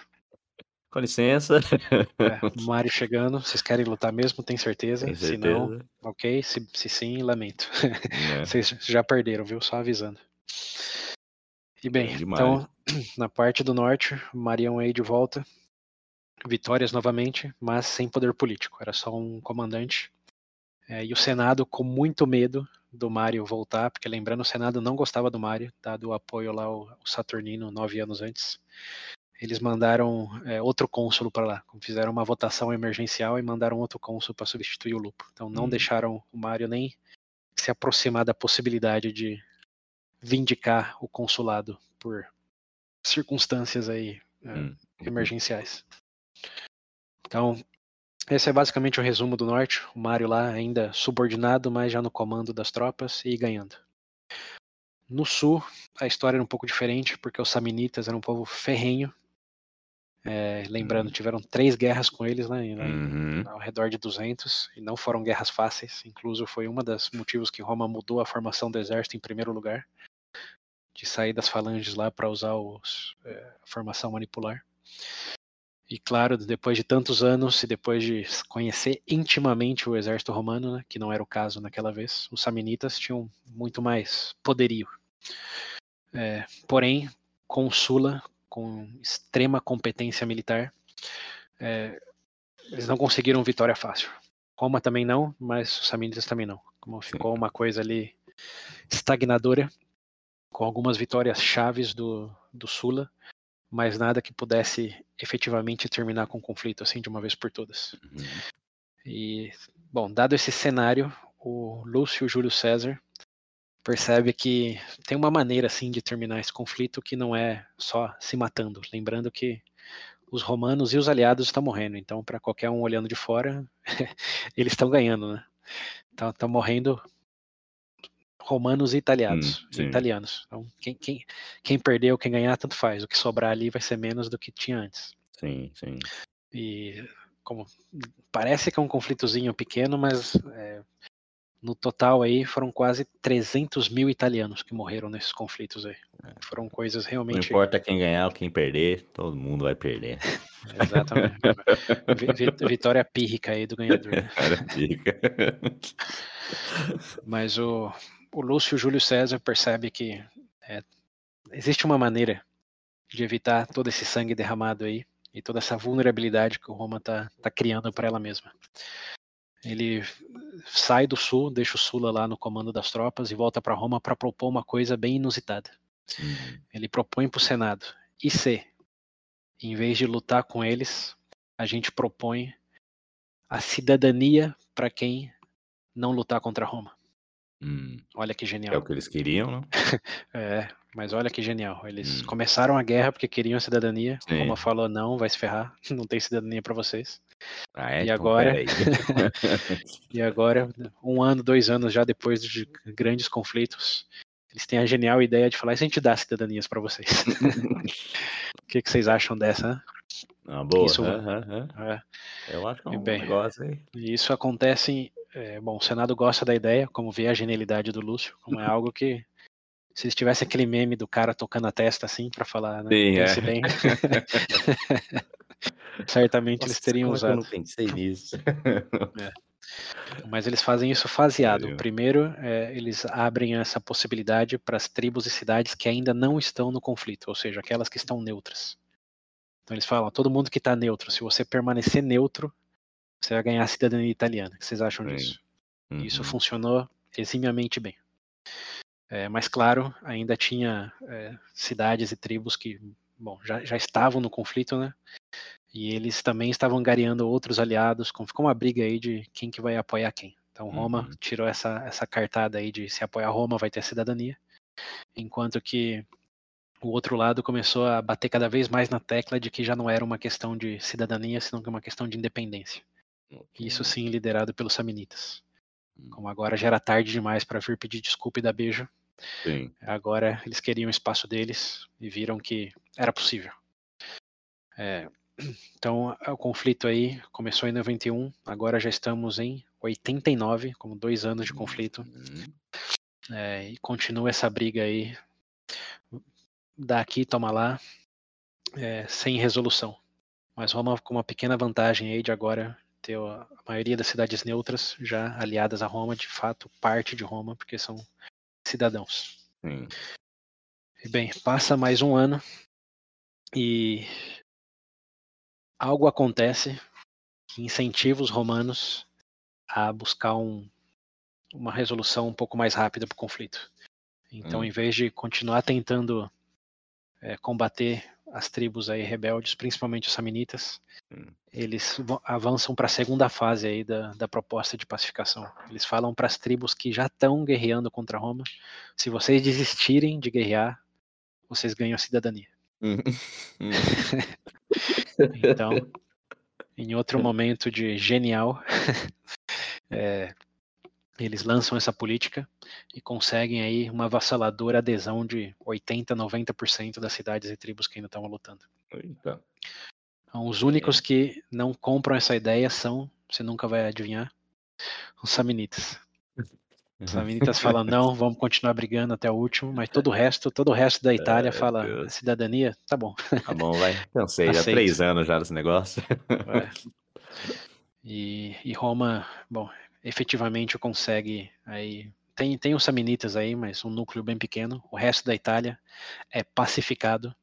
Com licença. É, Mário chegando, vocês querem lutar mesmo? Tem certeza? Tem Se não, certeza? ok. Se, se sim, lamento. Né? Vocês já perderam, viu? Só avisando. E bem, demais. então, na parte do norte, Marião aí de volta. Vitórias novamente, mas sem poder político. Era só um comandante. É, e o Senado com muito medo do Mário voltar, porque lembrando, o Senado não gostava do Mário, dado o apoio lá ao, ao Saturnino nove anos antes. Eles mandaram é, outro cônsulo para lá. Fizeram uma votação emergencial e mandaram outro cônsul para substituir o Lupo. Então não Hum. deixaram o Mário nem se aproximar da possibilidade de vindicar o consulado por circunstâncias aí é, Hum. emergenciais. Então, esse é basicamente o resumo do norte. O Mário lá ainda subordinado, mas já no comando das tropas e ganhando. No sul, a história era um pouco diferente, porque os Samnitas eram um povo ferrenho. É, lembrando, Hum. tiveram três guerras com eles, né, Uhum. ao redor de 200, e não foram guerras fáceis. Incluso foi uma das motivos que Roma mudou a formação do exército em primeiro lugar, de sair das falanges lá para usar os, é, a formação manipular. E claro, depois de tantos anos e depois de conhecer intimamente o exército romano, né, que não era o caso naquela vez, os samnitas tinham muito mais poderio. É, porém, com Sula, com extrema competência militar, é, eles não conseguiram vitória fácil. Roma também não, mas os samnitas também não. Como ficou uma coisa ali estagnadora, com algumas vitórias chaves do, do Sula, mas nada que pudesse efetivamente terminar com o conflito assim de uma vez por todas. Uhum. E, bom, dado esse cenário, o Lúcio Júlio César percebe que tem uma maneira assim de terminar esse conflito que não é só se matando. Lembrando que os romanos e os aliados estão morrendo, então para qualquer um olhando de fora, eles estão ganhando, né? Então estão morrendo romanos e italianos, Hum, italianos. Então quem, quem, quem perdeu, quem ganhar, tanto faz. O que sobrar ali vai ser menos do que tinha antes. Sim, sim. E como parece que é um conflitozinho pequeno, mas é, no total aí foram quase 300 mil italianos que morreram nesses conflitos aí. Foram coisas Não realmente. importa quem ganhar ou quem perder, todo mundo vai perder. Exatamente. Vi- vi- Vitória pírrica aí do ganhador. né? Cara, fica. Mas o, o Lúcio Júlio César percebe que é, existe uma maneira de evitar todo esse sangue derramado aí e toda essa vulnerabilidade que o Roma está tá criando para ela mesma. Ele sai do sul, deixa o Sula lá no comando das tropas e volta para Roma para propor uma coisa bem inusitada. Uhum. Ele propõe para o Senado: e se, em vez de lutar com eles, a gente propõe a cidadania para quem não lutar contra Roma? Hum, Olha que É genial. o que eles queriam, não? É, mas olha que genial. Eles Hum. começaram a guerra porque queriam cidadania. Sim. Roma falou: não, vai se ferrar, não tem cidadania para vocês. Ah, é? E Então, agora? E agora, um ano, dois anos já depois de grandes conflitos, eles têm a genial ideia de falar: e se a gente dá cidadanias para vocês? O que, que vocês acham dessa? né? Ah, boa. Isso- aham, aham. É, Eu acho que é um bem, negócio aí. E isso acontece. em- é, bom, o Senado gosta da ideia, como vê a genialidade do Lúcio, como é algo que. Se eles tivessem aquele meme do cara tocando a testa assim pra falar, né? Sim, pense é. bem. Certamente eles Nossa, teriam como é que eu usado. não pensei nisso. Mas eles fazem isso faseado. Primeiro, é, eles abrem essa possibilidade para as tribos e cidades que ainda não estão no conflito, ou seja, aquelas que estão neutras. Então eles falam: todo mundo que está neutro, se você permanecer neutro, você vai ganhar a cidadania italiana. O que vocês acham Sim. disso? E Isso Uhum. funcionou eximiamente bem. É, mas, claro, ainda tinha é, cidades e tribos que, bom, já, já estavam no conflito, né? E eles também estavam gareando outros aliados, ficou uma briga aí de quem que vai apoiar quem. Então Roma Uhum. tirou essa, essa cartada aí de se apoiar Roma vai ter a cidadania, enquanto que o outro lado começou a bater cada vez mais na tecla de que já não era uma questão de cidadania, senão que uma questão de independência. Isso sim liderado pelos Samnitas. Hum. Como agora já era tarde demais para vir pedir desculpa e dar beijo, Sim. Agora eles queriam o espaço deles e viram que era possível. É, então o conflito aí começou em 91, agora já estamos em 89, como dois anos de conflito. Uhum. É, e continua essa briga aí, daqui toma lá, é, sem resolução. Mas Roma com uma pequena vantagem aí de agora ter a maioria das cidades neutras já aliadas a Roma, de fato parte de Roma, porque são cidadãos. Sim. E bem, passa mais um ano e algo acontece que incentiva os romanos a buscar um, uma resolução um pouco mais rápida para o conflito. Então, Hum. em vez de continuar tentando é, combater as tribos aí rebeldes, principalmente os samnitas, Hum. eles avançam para a segunda fase aí da, da proposta de pacificação. Eles falam para as tribos que já estão guerreando contra Roma: se vocês desistirem de guerrear, vocês ganham a cidadania. Hum. Hum. Então, em outro momento de genial, é, eles lançam essa política e conseguem aí uma avassaladora adesão de 80, 90% das cidades e tribos que ainda estavam lutando. Eita. Então, os únicos que não compram essa ideia são, você nunca vai adivinhar, os samnitas. Os samnitas falam não, vamos continuar brigando até o último, mas todo o resto, todo o resto da Itália Ai, fala Deus. cidadania, tá bom. Tá bom, vai. Cansei, já três anos já desse negócio. É. E, e Roma, bom, efetivamente consegue aí. Tem, tem os samnitas aí, mas um núcleo bem pequeno. O resto da Itália é pacificado,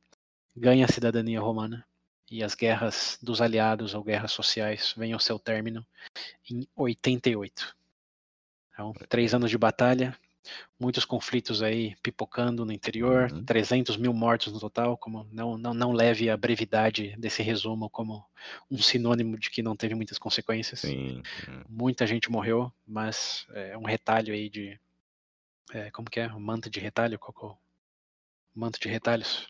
ganha a cidadania romana e as guerras dos aliados ou guerras sociais vêm ao seu término em 88. Então, três anos de batalha, muitos conflitos aí pipocando no interior, Uhum. 300 mil mortos no total. Como não, não, não leve a brevidade desse resumo como um sinônimo de que não teve muitas consequências. Sim. Muita gente morreu, mas é um retalho aí de. É, como que é? Um manto de retalho? Qual que é o manto de retalhos?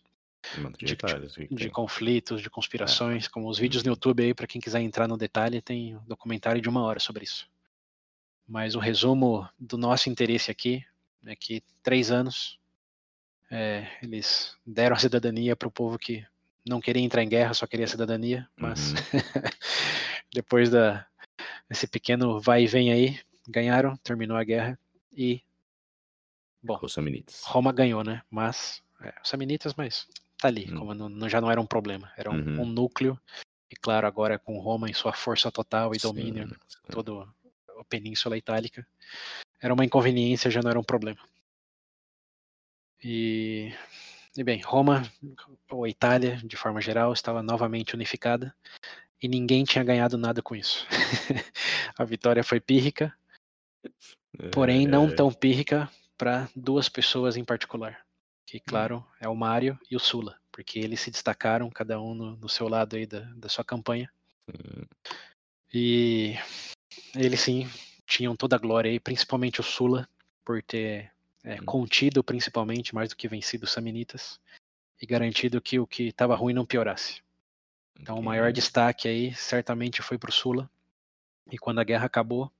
Manda de De- o que De tem? conflitos, de conspirações, como os vídeos no YouTube aí, para quem quiser entrar no detalhe, tem um documentário de uma hora sobre isso. Mas o resumo do nosso interesse aqui é que três anos é, eles deram a cidadania para o povo que não queria entrar em guerra, só queria cidadania, mas Uhum. depois da esse pequeno vai e vem aí, ganharam, terminou a guerra e bom, Os Samnitas. Roma ganhou, né? Mas é, os samnitas, mas tá ali, Hum. como não, já não era um problema, era um, Uhum. um núcleo. E claro, agora com Roma em sua força total e domínio, Sim, sim. toda a Península Itálica, era uma inconveniência, já não era um problema. E, e bem, Roma, ou Itália, de forma geral, estava novamente unificada e ninguém tinha ganhado nada com isso. a vitória foi pírrica, porém É, não é. tão pírrica para duas pessoas em particular, que claro é o Mário e o Sula, porque eles se destacaram cada um no, no seu lado aí da, da sua campanha Sim. e eles sim tinham toda a glória aí, principalmente o Sula por ter é, Hum. contido principalmente mais do que vencido os Samnitas e garantido que o que estava ruim não piorasse. Então o Ok. maior destaque aí certamente foi para o Sula e quando a guerra acabou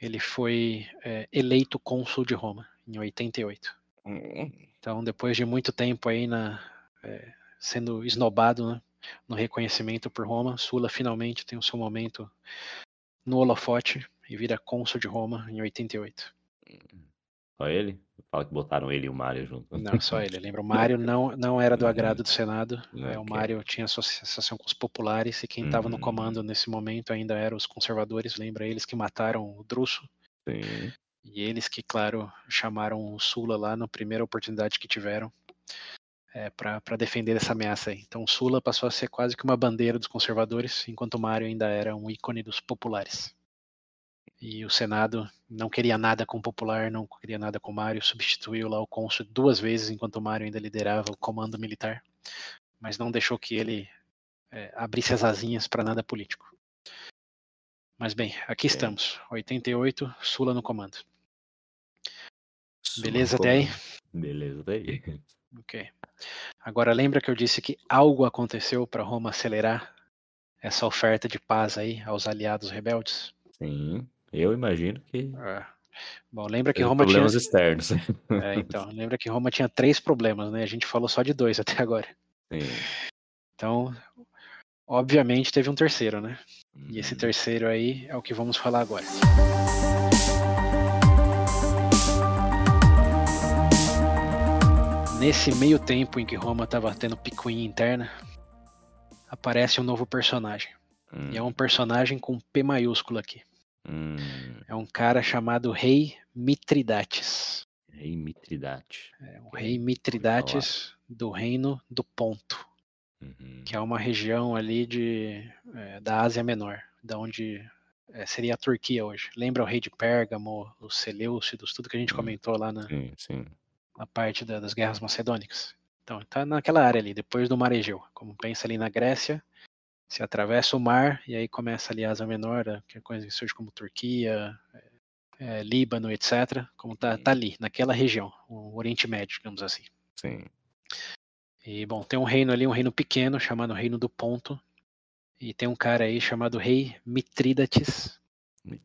ele foi é, eleito cônsul de Roma em 88. Hum, Então, depois de muito tempo aí na, é, sendo esnobado né, no reconhecimento por Roma, Sula finalmente tem o seu momento no holofote e vira cônsul de Roma em 88. Só ele? Fala que botaram ele e o Mario junto. Não só ele, lembra? O Mário não, não era do agrado do Senado. é, o. Mário tinha associação com os populares e quem estava no Uhum. comando nesse momento ainda eram os conservadores. Lembra eles que mataram o Druso? Sim. E eles que, claro, chamaram o Sula lá na primeira oportunidade que tiveram é, para defender essa ameaça aí. Então o Sula passou a ser quase que uma bandeira dos conservadores, enquanto o Mário ainda era um ícone dos populares. E o Senado não queria nada com o popular, não queria nada com o Mário, substituiu lá o cônsul duas vezes enquanto o Mário ainda liderava o comando militar, mas não deixou que ele é, abrisse as asinhas para nada político. Mas bem, aqui Ok. estamos, 88, Sula no comando. Suma Beleza até aí? Beleza até aí. Ok. Agora lembra que eu disse que algo aconteceu para Roma acelerar essa oferta de paz aí aos aliados rebeldes? Sim. Eu imagino que. É, Bom, lembra que Roma tinha. problemas externos. É, então, lembra que Roma tinha três problemas, né? A gente falou só de dois até agora. Sim. Então, obviamente teve um terceiro, né? E esse Uhum. terceiro aí é o que vamos falar agora. Nesse meio tempo em que Roma estava tendo picuinha interna, aparece um novo personagem. Hum, E é um personagem com P maiúsculo aqui. hum. É um cara chamado Rei Mitridates. Rei Mitridate. É Ok, rei Mitridates do reino do Ponto, Uhum. que é uma região ali de, é, da Ásia Menor, da onde é, seria a Turquia hoje. Lembra o rei de Pérgamo, os Seleucidos, tudo que a gente Hum. comentou lá na, Sim, sim. Na parte da- das guerras macedônicas. Então, tá naquela área ali, depois do Mar Egeu. Como pensa ali na Grécia, se atravessa o mar e aí começa ali a Ásia Menor, a- que é coisa que surge como Turquia, é, é, Líbano, etc. Como tá, tá ali, naquela região, o Oriente Médio, digamos assim. Sim. E, bom, tem um reino ali, um reino pequeno, chamado Reino do Ponto. E tem um cara aí chamado Rei Mitrídates.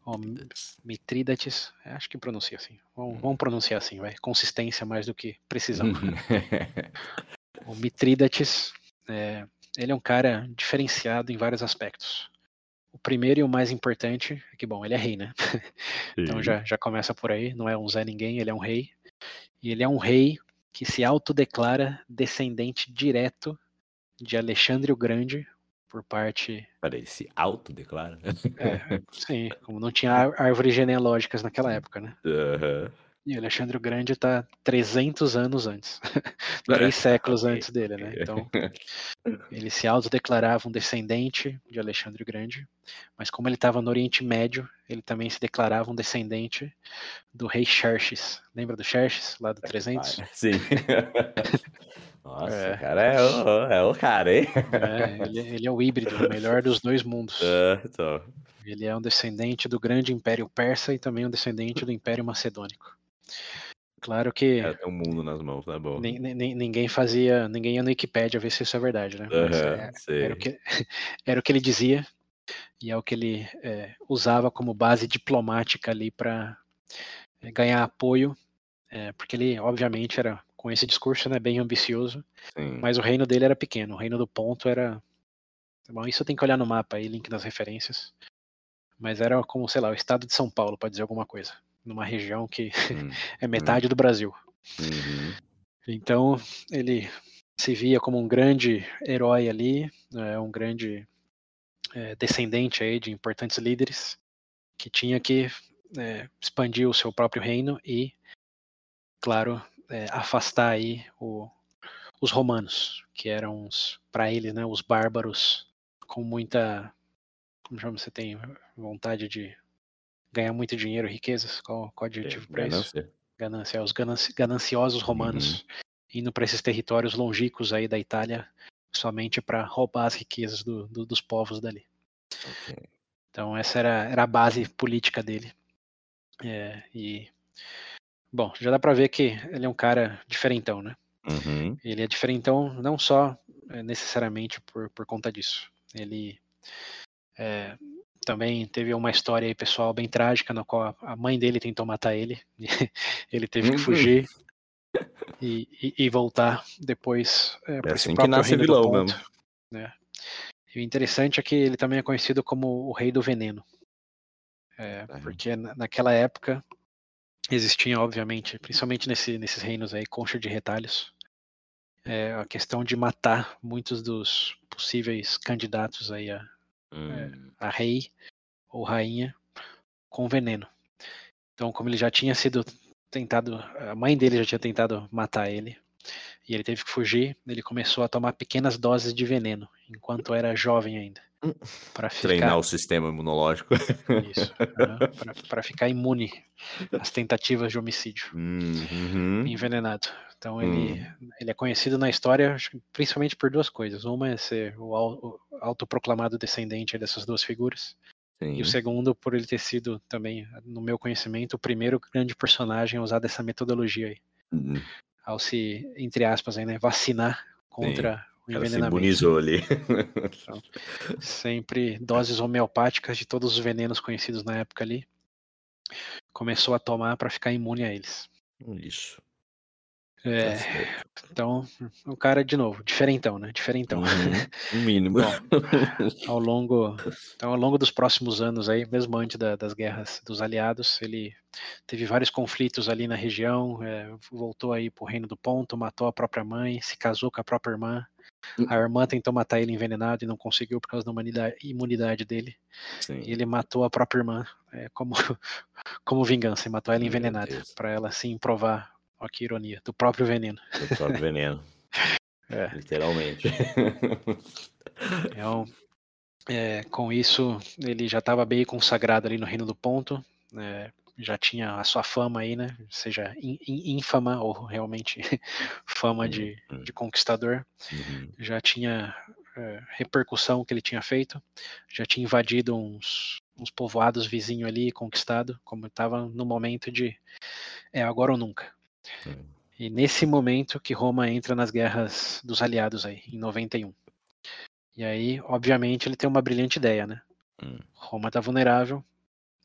Ó, Mitridates. Mitrídates, é, acho que pronuncia assim. Vamos, Hum. vamos pronunciar assim, vai. Consistência mais do que precisão. O Mitrídates, é, ele é um cara diferenciado em vários aspectos. O primeiro e o mais importante é que, bom, ele é rei, né? Então já, já começa por aí, não é um Zé Ninguém, ele é um rei. E ele é um rei que se autodeclara descendente direto de Alexandre o Grande, por parte. Peraí, se autodeclara? É, sim, como não tinha ár- árvores genealógicas naquela época, né? Aham. E Alexandre o Grande está 300 anos antes, três séculos antes dele, né? Então ele se autodeclarava um descendente de Alexandre o Grande, mas como ele estava no Oriente Médio, ele também se declarava um descendente do rei Xerxes. Lembra do Xerxes, lá do 300? Sim. Nossa, É. cara é o, é o cara, hein? É, ele, ele é o híbrido, o melhor dos dois mundos. Ah, então. Ele é um descendente do grande Império Persa e também um descendente do Império Macedônico. Claro que cara tem um mundo nas mãos, tá bom. nin- nin- ninguém fazia, ninguém ia no Wikipédia ver se isso é verdade, né? Aham, é- sei. era, o que, era o que ele dizia e é o que ele é, usava como base diplomática ali para ganhar apoio, é, porque ele, obviamente, era com esse discurso né, bem ambicioso, Sim. mas o reino dele era pequeno. O reino do Ponto era. Bom, isso eu tenho que olhar no mapa aí, link nas referências. Mas era como, sei lá, o estado de São Paulo, para dizer alguma coisa. Numa região que é metade do Brasil. uhum. Então, ele se via como um grande herói ali, é, um grande é, descendente aí de importantes líderes, que tinha que é, expandir o seu próprio reino e, claro, é, afastar aí o- os romanos, que eram, para ele, né, os bárbaros com muita, como chama, você tem vontade de ganhar muito dinheiro, riquezas, qual, qual adjetivo para isso? Ganância. os gananci- gananciosos romanos indo para esses territórios longínquos aí da Itália somente para roubar as riquezas do- do- dos povos dali. Ok. Então essa era, era a base política dele. É, e bom, já dá para ver que ele é um cara diferentão, né? Uhum. Ele é diferentão não só é, necessariamente por, por conta disso. Ele é, também teve uma história aí pessoal bem trágica, na qual a- mãe dele tentou matar ele. ele teve que Uhum. fugir e, e- e voltar depois é, É esse assim que nasce vilão ponto. mesmo. né? E o interessante é que ele também é conhecido como o rei do veneno. É, Aham. porque na- naquela época existia, obviamente, principalmente nesse- nesses reinos aí, concha de retalhos, é, a questão de matar muitos dos possíveis candidatos aí a, Hum, a rei ou rainha com veneno. Então, como ele já tinha sido tentado, a mãe dele já tinha tentado matar ele, e ele teve que fugir, ele começou a tomar pequenas doses de veneno, enquanto era jovem ainda, Hum. para Treinar ficar o sistema imunológico. isso, para ficar imune às tentativas de homicídio, Hum, uhum. envenenado. Então ele, ele é conhecido na história principalmente por duas coisas. Uma é ser o, au- o autoproclamado descendente dessas duas figuras, Sim. E o segundo, por ele ter sido também, no meu conhecimento, o primeiro grande personagem a usar dessa metodologia aí. Hum, Ao se, entre aspas, aí, né, vacinar contra O cara se imunizou ali. Sempre doses homeopáticas de todos os venenos conhecidos na época ali. começou a tomar para ficar imune a eles. Isso. É, Tá então, o cara, de novo, diferentão, né? Diferentão. Uhum, mínimo. Bom, ao longo, então, ao longo dos próximos anos aí, mesmo antes da, das guerras dos aliados, ele teve vários conflitos ali na região, é, voltou aí pro reino do Ponto, matou a própria mãe, se casou com a própria irmã. A irmã tentou matar ele envenenado e não conseguiu por causa da imunidade dele. Sim. E ele matou a própria irmã é, como, como vingança, e matou ela envenenada, para ela assim provar, ó que ironia, do próprio veneno. O próprio veneno. É. Literalmente. Então, é, com isso, ele já estava bem consagrado ali no Reino do Ponto, né, já tinha a sua fama aí, né? Seja in- in- ínfama ou realmente fama de, Uhum, de conquistador. uhum. Já tinha é, repercussão que ele tinha feito, já tinha invadido uns, uns povoados vizinhos ali, conquistado, como estava no momento de é agora ou nunca. Sim. E nesse momento que Roma entra nas guerras dos aliados aí, em 91. E aí, obviamente, ele tem uma brilhante ideia, né? Hum, Roma está vulnerável,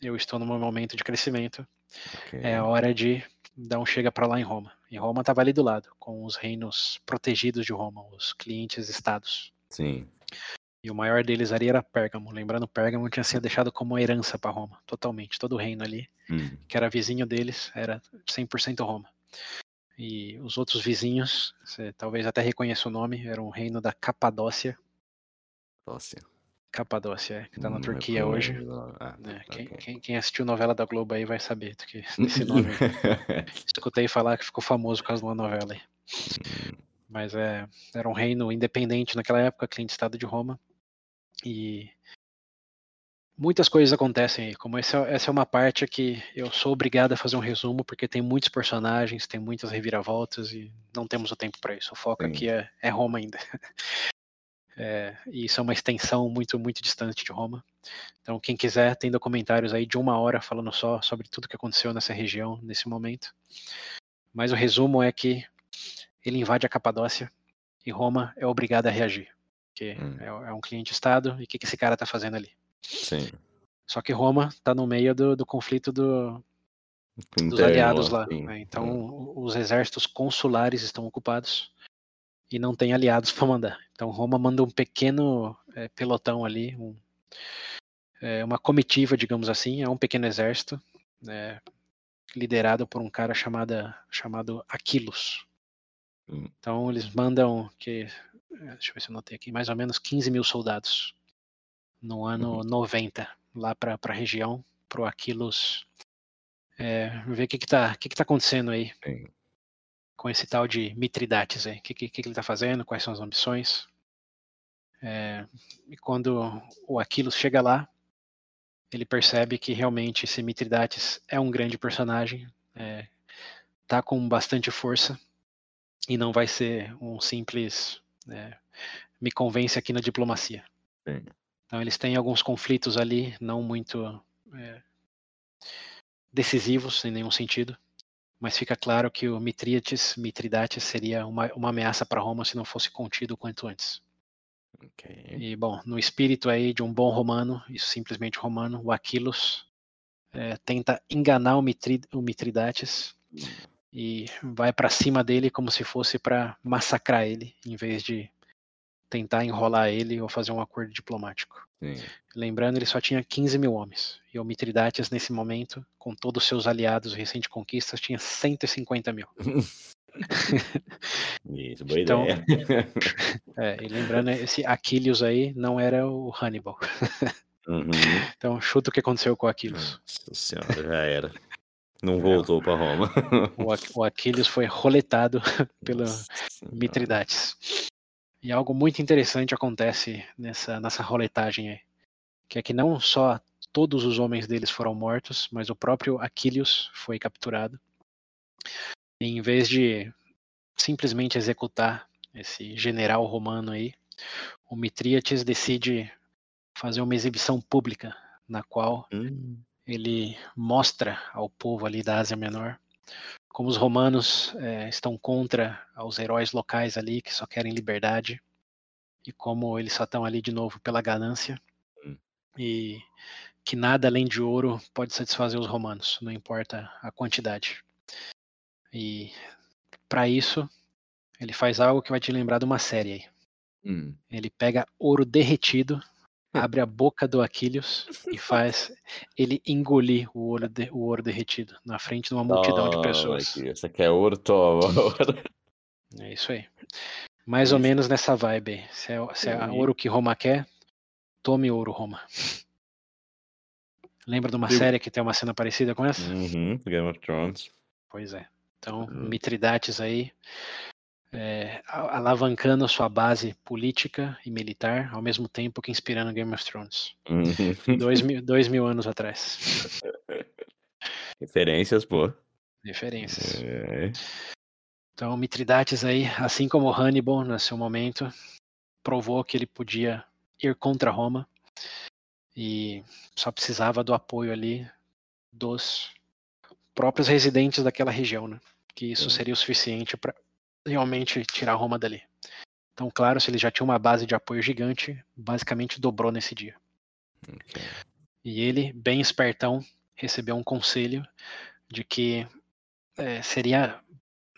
eu estou num momento de crescimento, ok. é a hora de dar um chega para lá em Roma. E Roma estava ali do lado, com os reinos protegidos de Roma, os clientes estados. Sim. E o maior deles ali era Pérgamo. Lembrando, Pérgamo tinha sido deixado como herança para Roma, totalmente. Todo o reino ali, Hum, que era vizinho deles, era 100% Roma. E os outros vizinhos, você talvez até reconheça o nome, era um reino da Capadócia. Nossa. Capadócia, é, que está na Hum, Turquia eu não hoje. Ah, tá, Quem, ok. quem- quem assistiu novela da Globo aí vai saber do que, desse nome. Escutei falar que ficou famoso por causa de uma novela aí. Hum, Mas é, era um reino independente naquela época, cliente estado de Roma. E muitas coisas acontecem aí. Como essa, essa é uma parte que eu sou obrigado a fazer um resumo, porque tem muitos personagens, tem muitas reviravoltas e não temos o tempo para isso. O foco Sim. aqui é, é Roma ainda. É, e isso é uma extensão muito, muito distante de Roma. Então, quem quiser, tem documentários aí de uma hora falando só sobre tudo que aconteceu nessa região, nesse momento. Mas o resumo é que ele invade a Capadócia e Roma é obrigada a reagir. Porque Hum. é, é um cliente-estado e o que, que esse cara tá fazendo ali? Sim. Só que Roma tá no meio do, do conflito do- dos Interno, aliados lá. né? Então, o- os exércitos consulares estão ocupados e não tem aliados para mandar. Então, Roma manda um pequeno eh, pelotão ali, um- eh, uma comitiva, digamos assim, é um pequeno exército, né, liderado por um cara chamada, chamado Aquilos. Hum. Então, eles mandam que, eh, deixa eu ver se eu notei aqui, mais ou menos 15 mil soldados no ano Uhum. 90, lá para a região, para o Aquilos é, ver o que que tá, o que que tá acontecendo aí Sim. Com esse tal de Mitridates aí. O que, que, que ele tá fazendo, quais são as ambições. É, e quando o Aquilos chega lá, ele percebe que realmente esse Mitridates é um grande personagem, é, tá com bastante força e não vai ser um simples é, me convence aqui na diplomacia. Sim. Então eles têm alguns conflitos ali, não muito é, decisivos em nenhum sentido, mas fica claro que o Mitríates, Mitridates seria uma, uma ameaça para Roma se não fosse contido o quanto antes. Ok. E bom, no espírito aí de um bom romano, isso simplesmente romano, o Aquilos é, tenta enganar o, Mitri, o Mitridates e vai para cima dele como se fosse para massacrar ele, em vez de tentar enrolar ele ou fazer um acordo diplomático. Sim. Lembrando, ele só tinha 15 mil homens. E o Mitridates, nesse momento, com todos os seus aliados recentes conquistas, tinha 150 mil. Isso, boa Então- ideia. É, e lembrando, esse Aquiles aí não era o Hannibal. Uhum. Então, chuta o que aconteceu com o Aquiles. Nossa senhora, já era. Não voltou pra Roma. O, Aqu- o Aquiles foi roletado pelo Nossa senhora. Mitridates. E algo muito interessante acontece nessa, nessa roletagem aí. Que é que não só todos os homens deles foram mortos, mas o próprio Aquiles foi capturado. E em vez de simplesmente executar esse general romano aí, o Mitríates decide fazer uma exibição pública na qual Hum, ele mostra ao povo ali da Ásia Menor como os romanos eh, estão contra os heróis locais ali que só querem liberdade e como eles só estão ali de novo pela ganância. Hum. e que nada além de ouro pode satisfazer os romanos, não importa a quantidade. E para isso, ele faz algo que vai te lembrar de uma série aí. Hum. Ele pega ouro derretido, abre a boca do Aquiles e faz ele engolir o ouro, de, o ouro derretido na frente de uma multidão de pessoas. Isso aqui é ouro, toma. É isso aí. Mais ou menos nessa vibe aí. Se é, se é ouro que Roma quer, tome ouro, Roma. Lembra de uma Eu- série que tem uma cena parecida com essa? Uhum, Game of Thrones. Pois é. Então, Uhum. Mitridates aí, é, a- alavancando sua base política e militar, ao mesmo tempo que inspirando Game of Thrones. Uhum. Dois mil, dois mil anos atrás. Referências, pô. Referências. É. Então, Mitridates aí, assim como Hannibal, no seu momento, provou que ele podia ir contra Roma e só precisava do apoio ali dos próprios residentes daquela região, né? Que isso seria o suficiente para realmente tirar Roma dali. Então, claro, se ele já tinha uma base de apoio gigante, basicamente dobrou nesse dia. Ok. E ele, bem espertão, recebeu um conselho de que eh, seria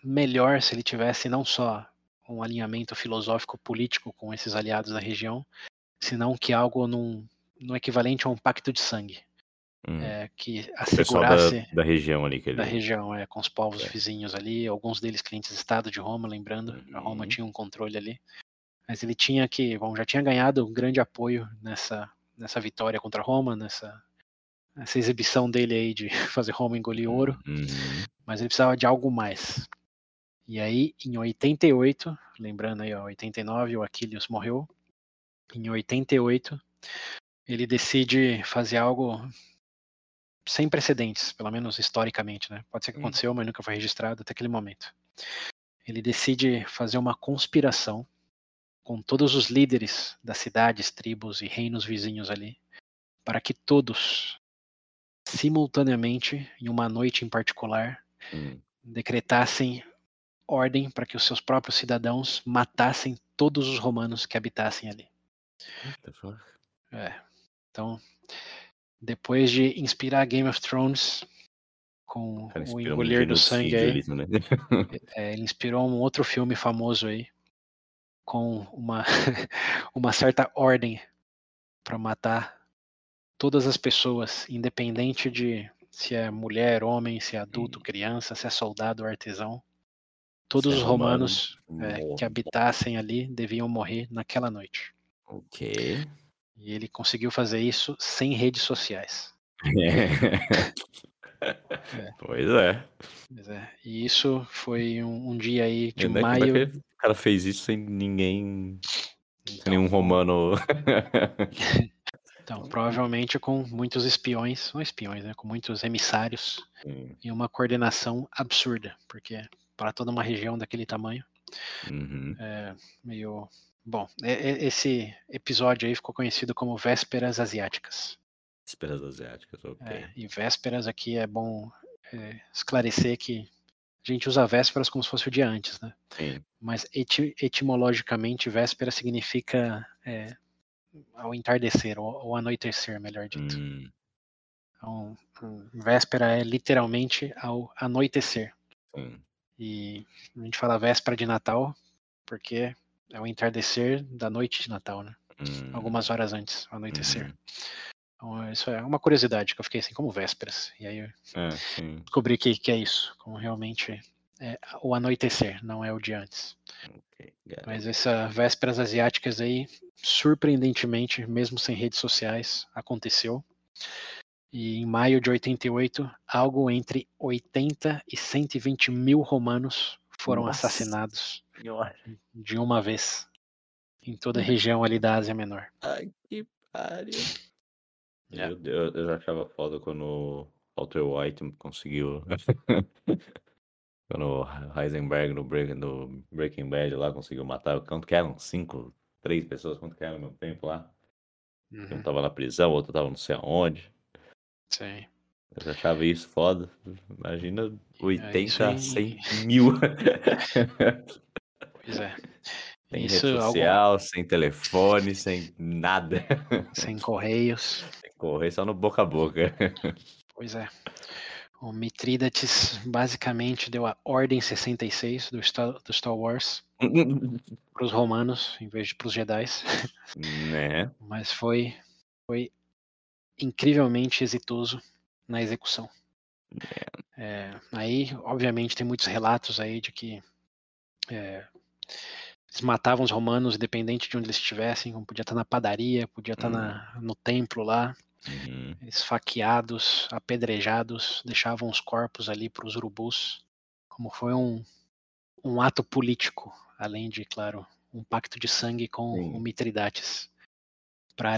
melhor se ele tivesse não só um alinhamento filosófico político com esses aliados da região, senão que algo num, no equivalente a um pacto de sangue, Hum. eh, que pessoal da, assegurasse da região ali ele. da região, é, com os povos É. vizinhos ali, alguns deles clientes-estado de Roma, lembrando, a Roma Uhum. tinha um controle ali. Mas ele tinha que, bom, já tinha ganhado um grande apoio nessa, nessa vitória contra Roma, nessa, nessa exibição dele aí de fazer Roma engolir ouro, Uhum. mas ele precisava de algo mais. E aí, em 88, lembrando aí, ó, 89, o Aquiles morreu. Em 88, ele decide fazer algo sem precedentes, pelo menos historicamente, né? Pode ser que Hum. aconteceu, mas nunca foi registrado até aquele momento. Ele decide fazer uma conspiração com todos os líderes das cidades, tribos e reinos vizinhos ali, para que todos, simultaneamente, em uma noite em particular, Hum. decretassem ordem para que os seus próprios cidadãos matassem todos os romanos que habitassem ali. É. Então, depois de inspirar Game of Thrones com O cara o inspirou engolir do sangue aí, né? é, ele inspirou um outro filme famoso aí com uma uma certa ordem para matar todas as pessoas, independente de se é mulher, homem, se é adulto, criança, se é soldado ou artesão. Todos Se é os romano, romanos é, que habitassem ali deviam morrer naquela noite. Ok. E ele conseguiu fazer isso sem redes sociais. Pois é. Pois é, E isso foi um, um dia aí de é maio. é o cara fez isso sem ninguém. Sem Então, nenhum romano. então, provavelmente com muitos espiões, não espiões, né? Com muitos emissários Hum, e uma coordenação absurda, porque para toda uma região daquele tamanho, uhum. é meio. Bom, esse episódio aí ficou conhecido como Vésperas Asiáticas. Esperas asiáticas, ok. É, e vésperas aqui é bom é, esclarecer que a gente usa vésperas como se fosse o dia antes, né? Sim. Mas eti- etimologicamente, véspera significa é, ao entardecer, ou, ou anoitecer, melhor dito. Hum, Então, véspera é literalmente ao anoitecer. sim. E a gente fala véspera de Natal porque é o entardecer da noite de Natal, né? Hum, Algumas horas antes, ao anoitecer. uhum. Então, isso é uma curiosidade que eu fiquei assim, como vésperas. E aí eu É, descobri que, que é isso, como realmente é o anoitecer, não é o dia antes. Ok, got it. Mas essa vésperas asiáticas aí, surpreendentemente, mesmo sem redes sociais, aconteceu. E em maio de 88, algo entre 80 e 120 mil romanos foram Nossa. assassinados. De uma vez em toda a Uhum. região ali da Ásia Menor. Ai, que pariu. É. Eu, eu, eu já achava foda quando o Walter White conseguiu. quando o Heisenberg no, Break, no Breaking Bad lá conseguiu matar. Quanto que eram? Cinco? Três pessoas? Quanto que era no mesmo tempo lá? Um Uhum, tava na prisão, o outro tava não sei aonde. sim. Eu já achava isso foda. Imagina 80 a aí- 100 mil. Pois é. Sem Isso, rede algo- social, sem telefone, sem nada. Sem correios. Correr só no boca a boca. Pois é. O Mitrídates basicamente deu a Ordem 66 do Star, do Star Wars para os romanos, em vez de para os Jedi. né? Mas foi, foi incrivelmente exitoso na execução. É, aí, obviamente, tem muitos relatos aí de que é, eles matavam os romanos, independente de onde eles estivessem, podia estar na padaria, podia estar na, no templo lá, Uhum. esfaqueados, apedrejados, deixavam os corpos ali para os urubus, como foi um, um ato político, além de, claro, um pacto de sangue com Sim. o Mitridates, para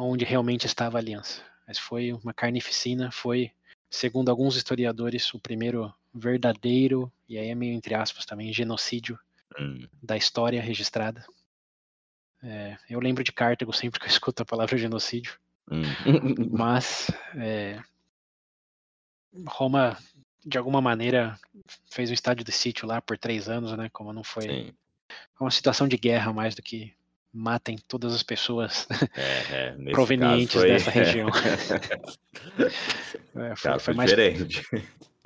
onde realmente estava a aliança. Mas foi uma carnificina, foi, segundo alguns historiadores, o primeiro verdadeiro, e aí é meio entre aspas também, genocídio Hum. da história registrada. É, eu lembro de Cartago sempre que eu escuto a palavra genocídio. Hum. Mas é, Roma, de alguma maneira, fez um estádio de sítio lá por três anos, né? Como não foi Sim. uma situação de guerra mais do que matem todas as pessoas É, é, Provenientes foi- dessa região. É, foi, foi mais, diferente.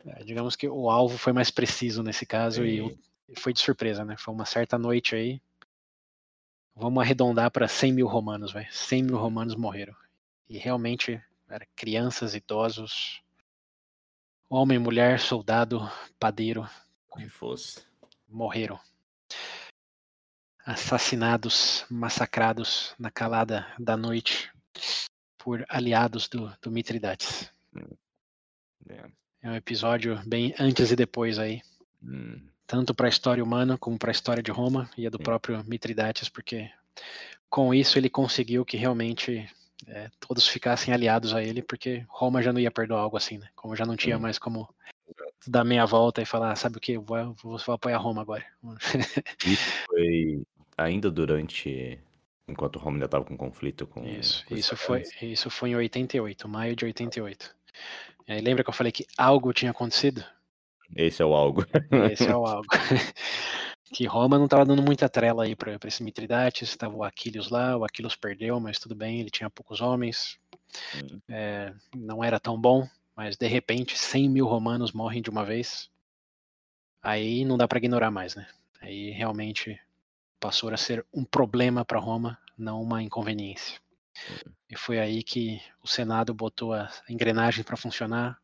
é, digamos que o alvo foi mais preciso nesse caso e o- foi de surpresa, né? Foi uma certa noite aí. Vamos arredondar para 100 mil romanos, velho. 100 mil romanos morreram. E realmente, era crianças, idosos, homem, mulher, soldado, padeiro, Que fosse. morreram. Assassinados, massacrados na calada da noite por aliados do, do Mitridates. É. É um episódio bem antes e depois aí, Hum. Tanto para a história humana como para a história de Roma e a do Sim. próprio Mitridates, porque com isso ele conseguiu que realmente é, todos ficassem aliados a ele, porque Roma já não ia perdoar algo assim, né? Como já não tinha Sim. mais como dar meia volta e falar, "Ah, sabe o que, vou, vou, vou apoiar Roma agora. Isso foi ainda durante. Enquanto Roma ainda estava com conflito com. Isso, com isso foi, isso foi em 88, maio de 88. E aí lembra que eu falei que algo tinha acontecido? Esse é o algo. Esse é o algo. que Roma não estava dando muita trela aí para esse Mitridates, estava o Aquiles lá, o Aquiles perdeu, mas tudo bem, ele tinha poucos homens, Hum. é, não era tão bom, mas de repente 100 mil romanos morrem de uma vez, aí não dá para ignorar mais, né? Aí realmente passou a ser um problema para Roma, não uma inconveniência. E foi aí que o Senado botou a engrenagem para funcionar,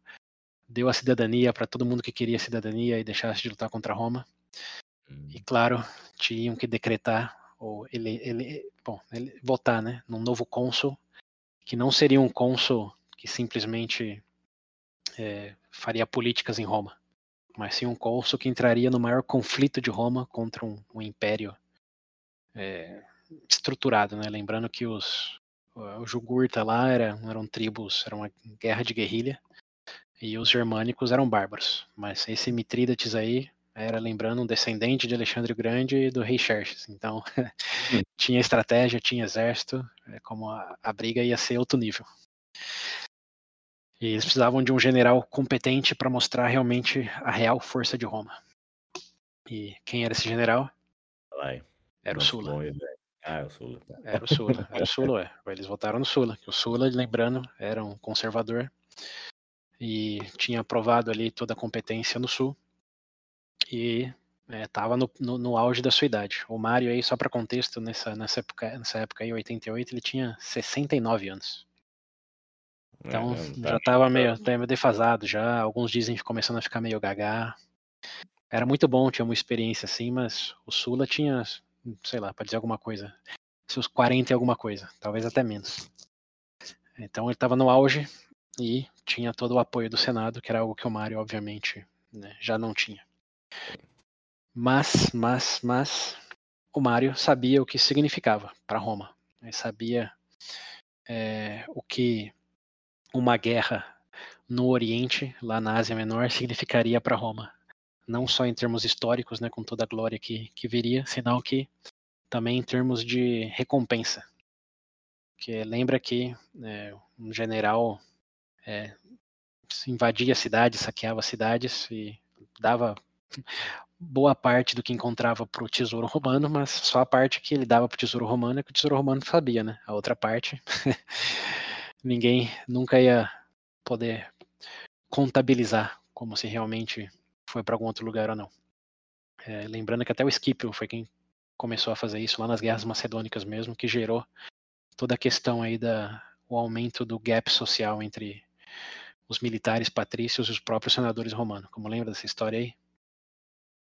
deu a cidadania para todo mundo que queria cidadania e deixasse de lutar contra Roma. Hum. E claro, tinham que decretar ou ele, ele, bom, ele votar, né, num novo cônsul que não seria um cônsul que simplesmente é, faria políticas em Roma, mas sim um cônsul que entraria no maior conflito de Roma contra um, um império é, estruturado, né? Lembrando que os o Jugurta lá era, eram tribos, era uma guerra de guerrilha e os germânicos eram bárbaros, mas esse Mitrídates aí era lembrando um descendente de Alexandre o Grande e do rei Xerxes. Então tinha estratégia, tinha exército, é como a, a briga ia ser outro nível. E eles precisavam de um general competente para mostrar realmente a real força de Roma. E quem era esse general? Vai. Era o Sula. velho. Ah, é o Sula. tá. Era o Sula. Era o Sula, é. Eles votaram no Sula. O Sula, lembrando, era um conservador e tinha aprovado ali toda a competência no Sul e estava no, no, no auge da sua idade. O Mário aí, só para contexto, nessa, nessa época, nessa época aí, 88, ele tinha 69 anos. Então É, tá- já estava meio, tá meio defasado já. Alguns dizem que começando a ficar meio gagá. Era muito bom, tinha uma experiência assim, mas o Sula tinha, sei lá, para dizer alguma coisa, seus 40 e alguma coisa, talvez até menos. Então ele estava no auge e tinha todo o apoio do Senado, que era algo que o Mário, obviamente, né, já não tinha. Mas, mas, mas, o Mário sabia o que significava para Roma. Ele sabia é, o que uma guerra no Oriente, lá na Ásia Menor, significaria para Roma. Não só em termos históricos, né, com toda a glória que, que viria, senão que também em termos de recompensa. Que lembra que é, um general é, invadia cidades, saqueava cidades e dava boa parte do que encontrava para o tesouro romano, mas só a parte que ele dava para o tesouro romano é que o tesouro romano sabia, né? A outra parte, ninguém nunca ia poder contabilizar como se realmente foi para algum outro lugar ou não. É, lembrando que até o Scipio foi quem começou a fazer isso lá nas guerras macedônicas mesmo, que gerou toda a questão aí da o aumento do gap social entre os militares patrícios e os próprios senadores romanos. Como lembra dessa história aí?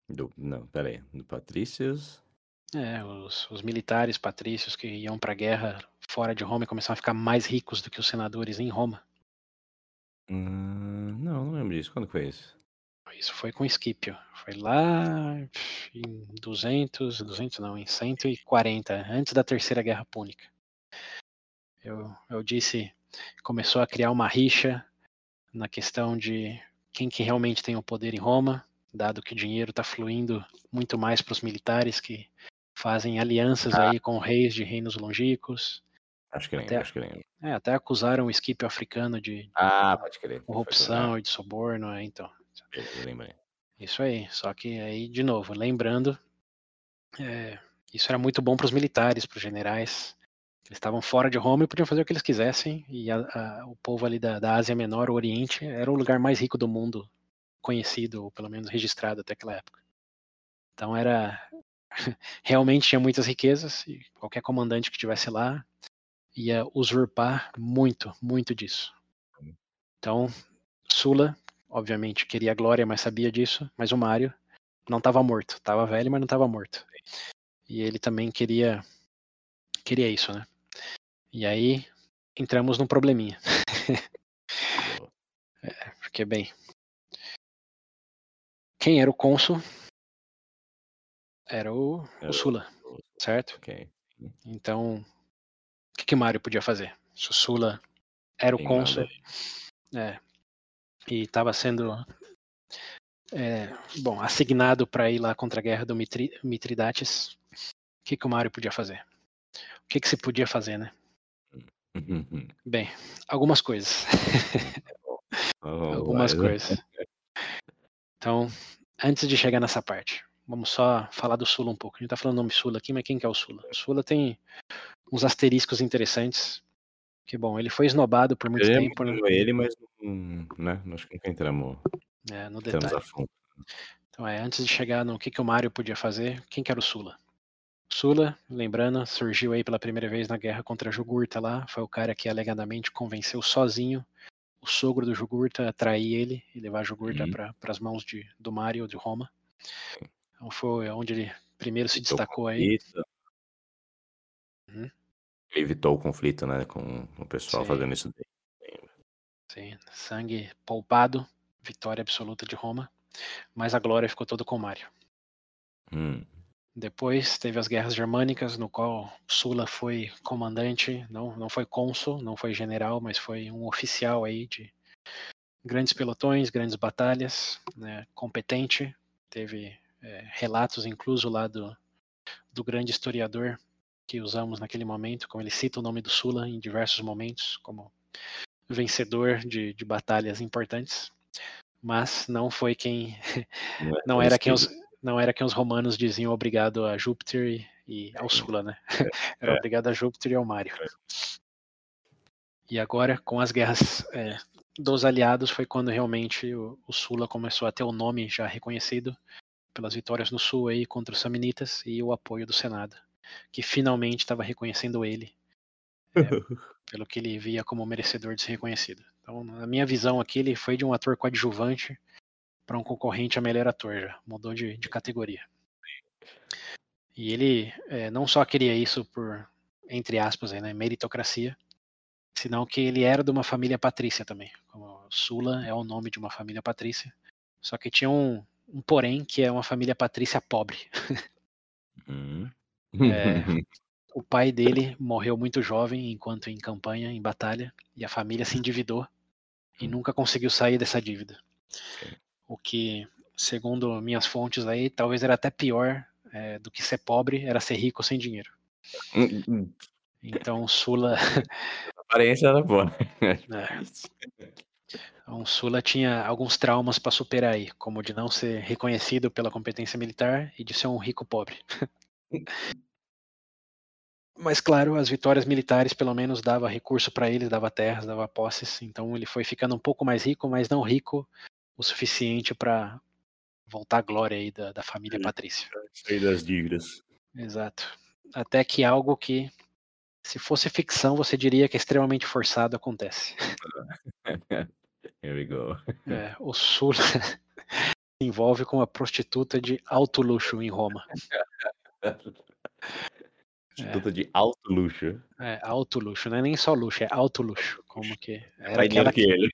Do, não, peraí. Do Patrícios? É, os, os militares patrícios que iam para a guerra fora de Roma e começaram a ficar mais ricos do que os senadores em Roma. Hum, não, não lembro disso. Quando foi isso? Isso foi com Scipio. Foi lá em 200, 200 não, em 140, antes da Terceira Guerra Púnica. Eu, eu disse, começou a criar uma rixa na questão de quem que realmente tem o poder em Roma, dado que o dinheiro está fluindo muito mais para os militares que fazem alianças ah. aí com reis de reinos longínquos. Acho que lembro, até, acho que lembro. É, até acusaram o esquipe africano de ah, corrupção e de soborno, é, então. Isso aí, só que aí, de novo, lembrando, é, isso era muito bom para os militares, para os generais. Eles estavam fora de Roma e podiam fazer o que eles quisessem, e a, a, o povo ali da, da Ásia Menor, o Oriente, era o lugar mais rico do mundo conhecido, ou pelo menos registrado até aquela época. Então era realmente tinha muitas riquezas e qualquer comandante que tivesse lá ia usurpar muito, muito disso. Então, Sula, obviamente, queria a glória, mas sabia disso, mas o Mário não estava morto, estava velho, mas não estava morto. E ele também queria queria isso, né? E aí entramos num probleminha. é, porque bem, quem era o cônsul? Era o, o Sula, certo? Okay. Então, o que, que Mário podia fazer? Se o Sula era o cônsul, é, e estava sendo é, bom, assignado para ir lá contra a guerra do Mitri, Mitridates, o que, que o Mário podia fazer? O que, que se podia fazer, né? Bem, algumas coisas. algumas coisas. Então, antes de chegar nessa parte, vamos só falar do Sula um pouco. A gente tá falando o nome Sula aqui, mas quem que é o Sula? O Sula tem uns asteriscos interessantes. Que bom, ele foi esnobado por muito eu tempo. Né? ele, mas né, acho que nunca entramos, é, no detalhe. Então, é, antes de chegar no que, que o Mario podia fazer, quem que era o Sula? Sula, lembrando, surgiu aí pela primeira vez na guerra contra Jugurta lá, foi o cara que alegadamente convenceu sozinho o sogro do Jugurta atrair ele e levar Jugurta uhum. para as mãos de, do Mario de Roma. Então foi onde ele primeiro se destacou aí. Uhum. Evitou o conflito, né, com o pessoal Sim. fazendo isso daí. Sim, sangue poupado, vitória absoluta de Roma, mas a glória ficou toda com Mário. Hum. Depois teve as guerras germânicas, no qual Sula foi comandante, não, não foi cônsul, não foi general, mas foi um oficial aí de grandes pelotões, grandes batalhas, né, competente. Teve é, relatos incluso lá do, do grande historiador que usamos naquele momento, como ele cita o nome do Sula em diversos momentos, como vencedor de, de batalhas importantes, mas não foi quem, não, é não era quem os não era quem os romanos diziam obrigado a Júpiter e, e ao Sula, né? É, era é. obrigado a Júpiter e ao Mário. É. E agora, com as guerras é, dos aliados, foi quando realmente o, o, Sula começou a ter o nome já reconhecido pelas vitórias no Sul aí contra os Samnitas e o apoio do Senado, que finalmente estava reconhecendo ele é, pelo que ele via como merecedor de ser reconhecido. Então, na minha visão aqui, ele foi de um ator coadjuvante para um concorrente a melhor ator já, mudou de, de categoria. E ele é, não só queria isso por, entre aspas, aí, né, meritocracia, senão que ele era de uma família patrícia também. Como Sula é o nome de uma família patrícia, só que tinha um, um porém que é uma família patrícia pobre. Hum. é, o pai dele morreu muito jovem enquanto em campanha, em batalha, e a família se endividou e hum. nunca conseguiu sair dessa dívida o que, segundo minhas fontes aí, talvez era até pior é, do que ser pobre, era ser rico sem dinheiro. Hum, hum. Então, Sula. A aparência era boa. É. Então, Sula tinha alguns traumas para superar aí, como de não ser reconhecido pela competência militar e de ser um rico pobre. Mas claro, as vitórias militares pelo menos dava recurso para ele, dava terras, dava posses, então ele foi ficando um pouco mais rico, mas não rico o suficiente para voltar à glória aí da, da família Patrícia. Sair das dívidas. Exato. Até que algo que, se fosse ficção, você diria que é extremamente forçado acontece. Here we go. É, o Sula se envolve com uma prostituta de alto luxo em Roma. Prostituta de alto luxo. É, alto luxo, não é nem só luxo, é alto luxo. Como que era Mais dinheiro aquela que ele.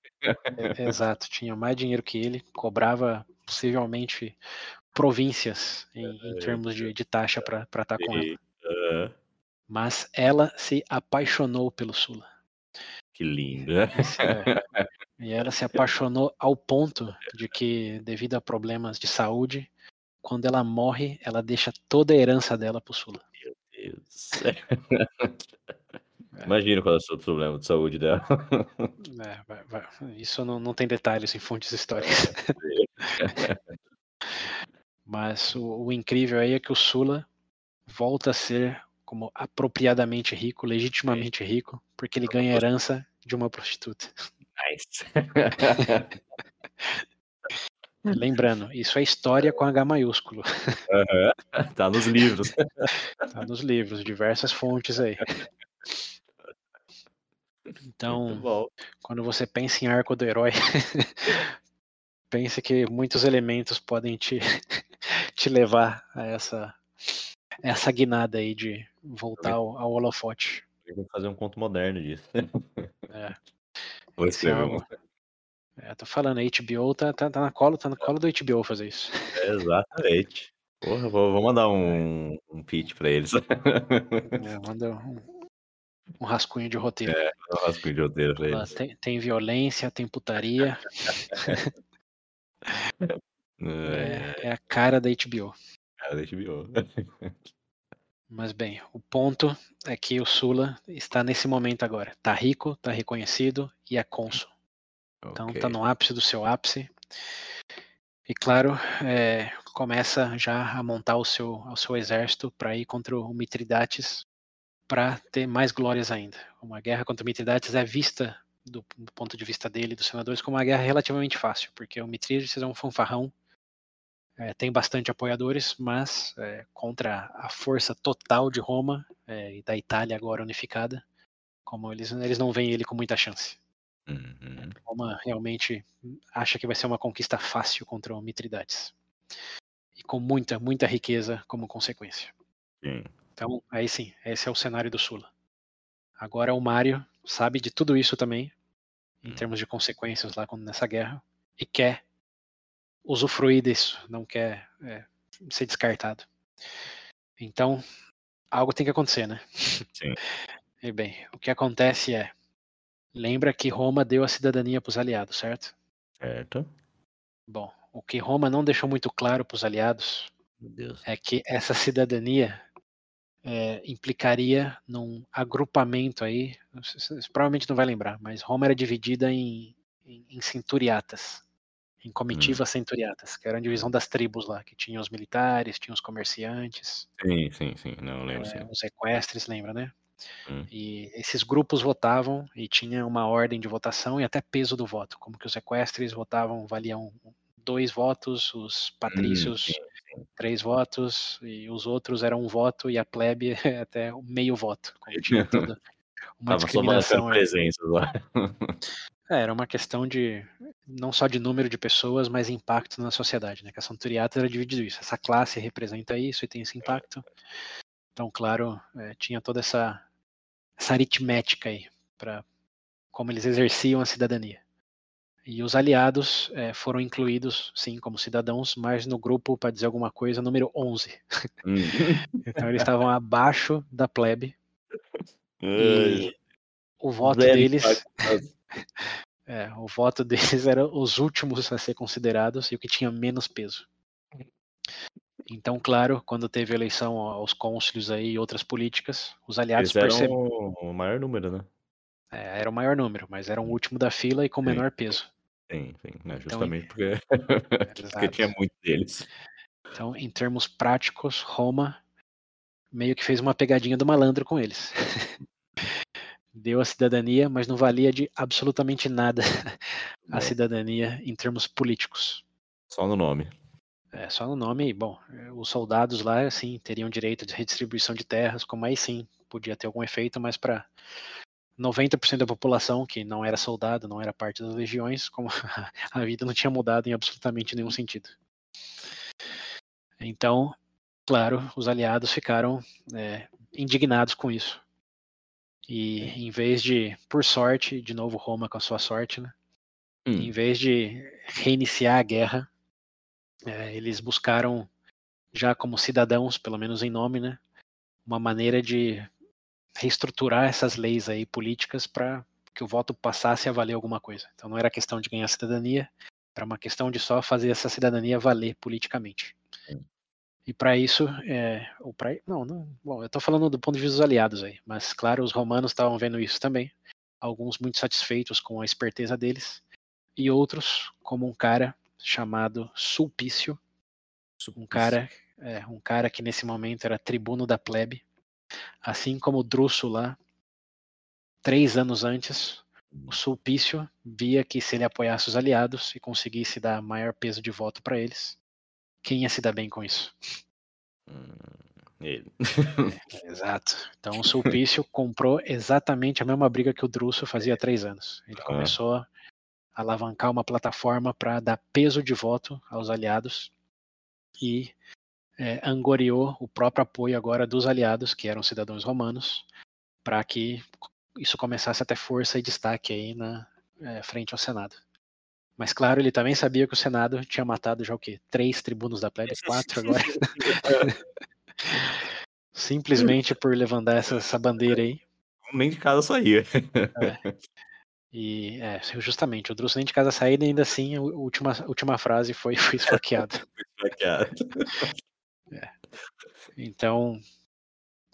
É, exato, tinha mais dinheiro que ele, cobrava possivelmente províncias em, em termos de, de taxa para estar com ela. Ah, Mas ela se apaixonou pelo Sula. que. Esse é- E ela se apaixonou ao ponto de que, devido a problemas de saúde, quando ela morre, ela deixa toda a herança dela pro Sula. Deus. Imagina qual é o seu problema de saúde dela. É, vai- vai- Isso não, não tem detalhes em fontes históricas. Mas o, o incrível aí é que o Sula volta a ser como apropriadamente rico, legitimamente rico, porque ele ganha a herança de uma prostituta. Nice. Lembrando, isso é história com H maiúsculo. Aham. Tá nos livros. Tá nos livros, diversas fontes aí. Então, quando você pensa em arco do herói, pense que muitos elementos podem te, te levar a essa, essa guinada aí de voltar ao, ao holofote. Eu vou fazer um conto moderno disso. É. Vou Esse é algo- um. É, tô falando, a HBO tá, tá, tá na cola, tá na cola do HBO fazer isso. Exatamente. Porra, vou, vou mandar um, um pitch pra eles. É, manda um, um rascunho de roteiro. um rascunho de roteiro pra eles. tem, tem violência, tem putaria, É, é, é a cara da HBO. cara, deixa eu Mas bem, o ponto é que o Sula está nesse momento agora. Tá rico, tá reconhecido e é cônsul. Então Ok. tá no ápice do seu ápice. E claro, é, começa já a montar o seu, o seu exército para ir contra o Mitridates para ter mais glórias ainda. Uma guerra contra o Mitridates é vista do, do ponto de vista dele, dos senadores, como uma guerra relativamente fácil, porque o Mitridates é um fanfarrão, é, tem bastante apoiadores, mas é, contra a força total de Roma é, e da Itália agora unificada, como eles, eles não veem ele com muita chance. Uhum. Roma realmente acha que vai ser uma conquista fácil contra o Mitridates. E com muita, muita riqueza como consequência. Sim. Então, aí sim, esse é o cenário do Sula. Agora o Mário sabe de tudo isso também, em Hum. termos de consequências lá nessa guerra, e quer usufruir disso, não quer é, ser descartado. Então, algo tem que acontecer, né? Sim. E bem, o que acontece é, lembra que Roma deu a cidadania para os aliados, certo? Certo. Bom, o que Roma não deixou muito claro para os aliados é que essa cidadania é, implicaria num agrupamento aí, você provavelmente não vai lembrar, mas Roma era dividida em, em, em centuriatas, em comitivas centuriatas, que era a divisão das tribos lá, que tinha os militares, tinha os comerciantes, Sim, sim, sim. Não, lembro é, sim. os equestres, lembra, né? Hum. E esses grupos votavam e tinha uma ordem de votação e até peso do voto, como que os equestres votavam, valiam dois votos, os patrícios sim, três votos e os outros eram um voto e a plebe até meio voto, tinha toda uma Tava discriminação. aí. presenças lá. É, era uma questão de não só de número de pessoas, mas impacto na sociedade, né? Que a Santuriata era dividido isso. Essa classe representa isso e tem esse impacto. Então, claro, é, tinha toda essa essa aritmética aí para como eles exerciam a cidadania. E os aliados é, foram incluídos, sim, como cidadãos, mas no grupo, para dizer alguma coisa, número 11. Hum. Então eles estavam abaixo da plebe e o voto zero deles, é, o voto deles era os últimos a ser considerados e o que tinha menos peso. Então, claro, quando teve eleição aos cônsules aí e outras políticas, os aliados perceberam. o maior número, né? É, era o maior número, mas era o último da fila e com menor peso. Sim, sim. Né, então, justamente porque, porque tinha muitos deles. Então, em termos práticos, Roma meio que fez uma pegadinha do malandro com eles. Deu a cidadania, mas não valia de absolutamente nada a cidadania em termos políticos. Só no nome. É, só no nome, bom, os soldados lá, sim, teriam direito de redistribuição de terras, como aí sim, podia ter algum efeito, mas para 90% da população que não era soldado, não era parte das legiões, como a vida não tinha mudado em absolutamente nenhum sentido. Então, claro, os aliados ficaram é, indignados com isso. E em vez de, por sorte, de novo Roma com a sua sorte, né? Hum. Em vez de reiniciar a guerra, é, eles buscaram, já como cidadãos, pelo menos em nome, né, uma maneira de reestruturar essas leis aí políticas para que o voto passasse a valer alguma coisa. Então não era questão de ganhar cidadania, era uma questão de só fazer essa cidadania valer politicamente. Sim. E para isso, é, ou pra, não, não, bom, eu estou falando do ponto de vista dos aliados aí, mas claro, os romanos estavam vendo isso também. Alguns muito satisfeitos com a esperteza deles, e outros como um cara chamado Sulpício, um cara, é, um cara que nesse momento era tribuno da plebe, assim como lá, três anos antes, o Sulpício via que se ele apoiasse os aliados e conseguisse dar maior peso de voto para eles, quem ia se dar bem com isso? Hum, ele. É, exato. Então o Sulpício comprou exatamente a mesma briga que o Druso fazia há três anos. Ele começou a alavancar uma plataforma para dar peso de voto aos aliados e é, angoriou o próprio apoio agora dos aliados, que eram cidadãos romanos, para que isso começasse a ter força e destaque aí na é, frente ao Senado. Mas claro, ele também sabia que o Senado tinha matado já o quê? Três tribunos da plebe, quatro agora. Simplesmente por levantar essa, essa bandeira aí. Nem de casa saía. É. E é, justamente, o Druso nem de casa saída, ainda assim, a última, a última frase foi, foi esfaqueado. esfaqueado. É. Então,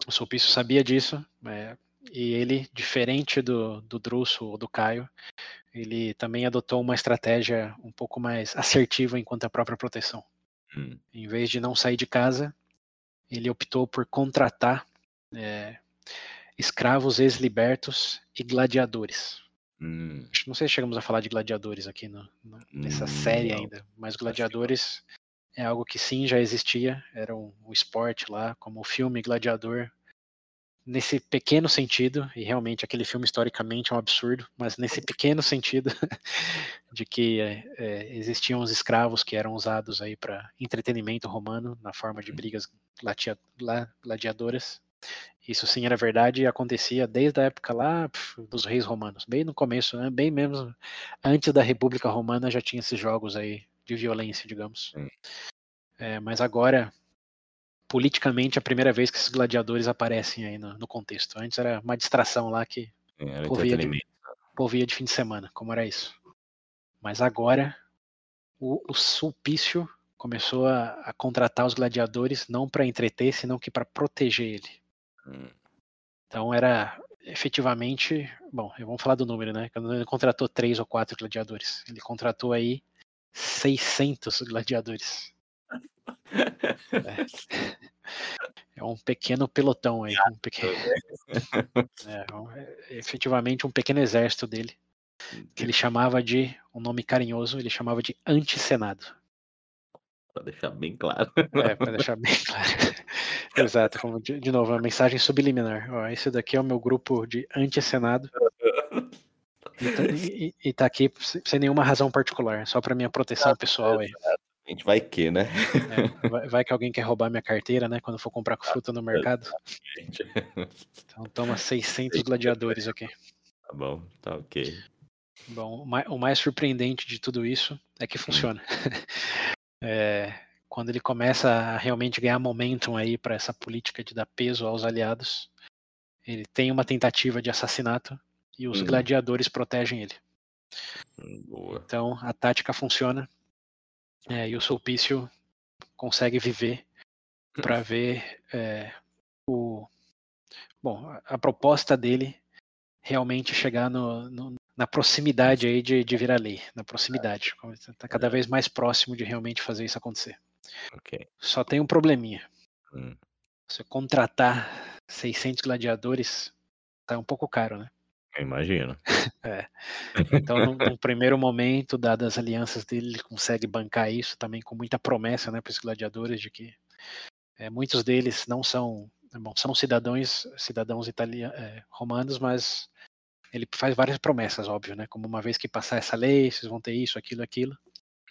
o Sulpício sabia disso, é, e ele, diferente do, do Druso ou do Caio, ele também adotou uma estratégia um pouco mais assertiva enquanto a própria proteção. Hum. Em vez de não sair de casa, ele optou por contratar é, escravos ex-libertos e gladiadores. Hum. Não sei se chegamos a falar de gladiadores aqui no, no, nessa hum, série não. ainda, mas gladiadores é algo que sim já existia, era um, um esporte lá, como o filme Gladiador, nesse pequeno sentido, e realmente aquele filme historicamente é um absurdo, mas nesse pequeno sentido de que é, é, existiam os escravos que eram usados aí para entretenimento romano na forma de brigas gladiadoras. Isso sim era verdade e acontecia desde a época lá dos reis romanos, bem no começo, né? bem mesmo antes da República Romana já tinha esses jogos aí de violência, digamos. É, mas agora, politicamente, é a primeira vez que esses gladiadores aparecem aí no, no contexto. Antes era uma distração lá que era povia, de, povia de fim de semana, como era isso. Mas agora, o, o Sulpício começou a, a contratar os gladiadores não para entreter, senão que para proteger ele. Então era efetivamente, bom, vamos falar do número, né? Ele contratou três ou quatro gladiadores. Ele contratou aí 600 gladiadores. É. é um pequeno pelotão aí, um pequeno, é, um, é, efetivamente um pequeno exército dele, que ele chamava de, um nome carinhoso, ele chamava de anti-senado. Para deixar bem claro. É, para deixar bem claro. Exato, como de, de, novo, uma mensagem subliminar. Ó, esse daqui é o meu grupo de anti-senado. E tá, e, e tá aqui sem nenhuma razão particular, só para minha proteção pessoal aí. A gente vai que, né? É, vai, vai, que alguém quer roubar minha carteira, né? Quando for comprar fruta no mercado. Então toma 600 gladiadores aqui. Tá bom, tá ok. Bom, o mais surpreendente de tudo isso é que funciona. É, quando ele começa a realmente ganhar momentum aí para essa política de dar peso aos aliados, ele tem uma tentativa de assassinato e os uhum. gladiadores protegem ele. Boa. Então a tática funciona é, e o Sulpício consegue viver para ver é, o. Bom, a proposta dele realmente chegar no, no, na proximidade aí de, de virar lei, na proximidade. Está cada vez mais próximo de realmente fazer isso acontecer. Ok. Só tem um probleminha. Hum. Você contratar 600 gladiadores tá um pouco caro, né? Imagino. É. Então, no, no primeiro momento, dadas as alianças dele, ele consegue bancar isso também com muita promessa, né, para os gladiadores de que é, muitos deles não são, bom, são cidadãos, cidadãos italianos, é, romanos, mas ele faz várias promessas, óbvio, né? Como uma vez que passar essa lei, vocês vão ter isso, aquilo, aquilo.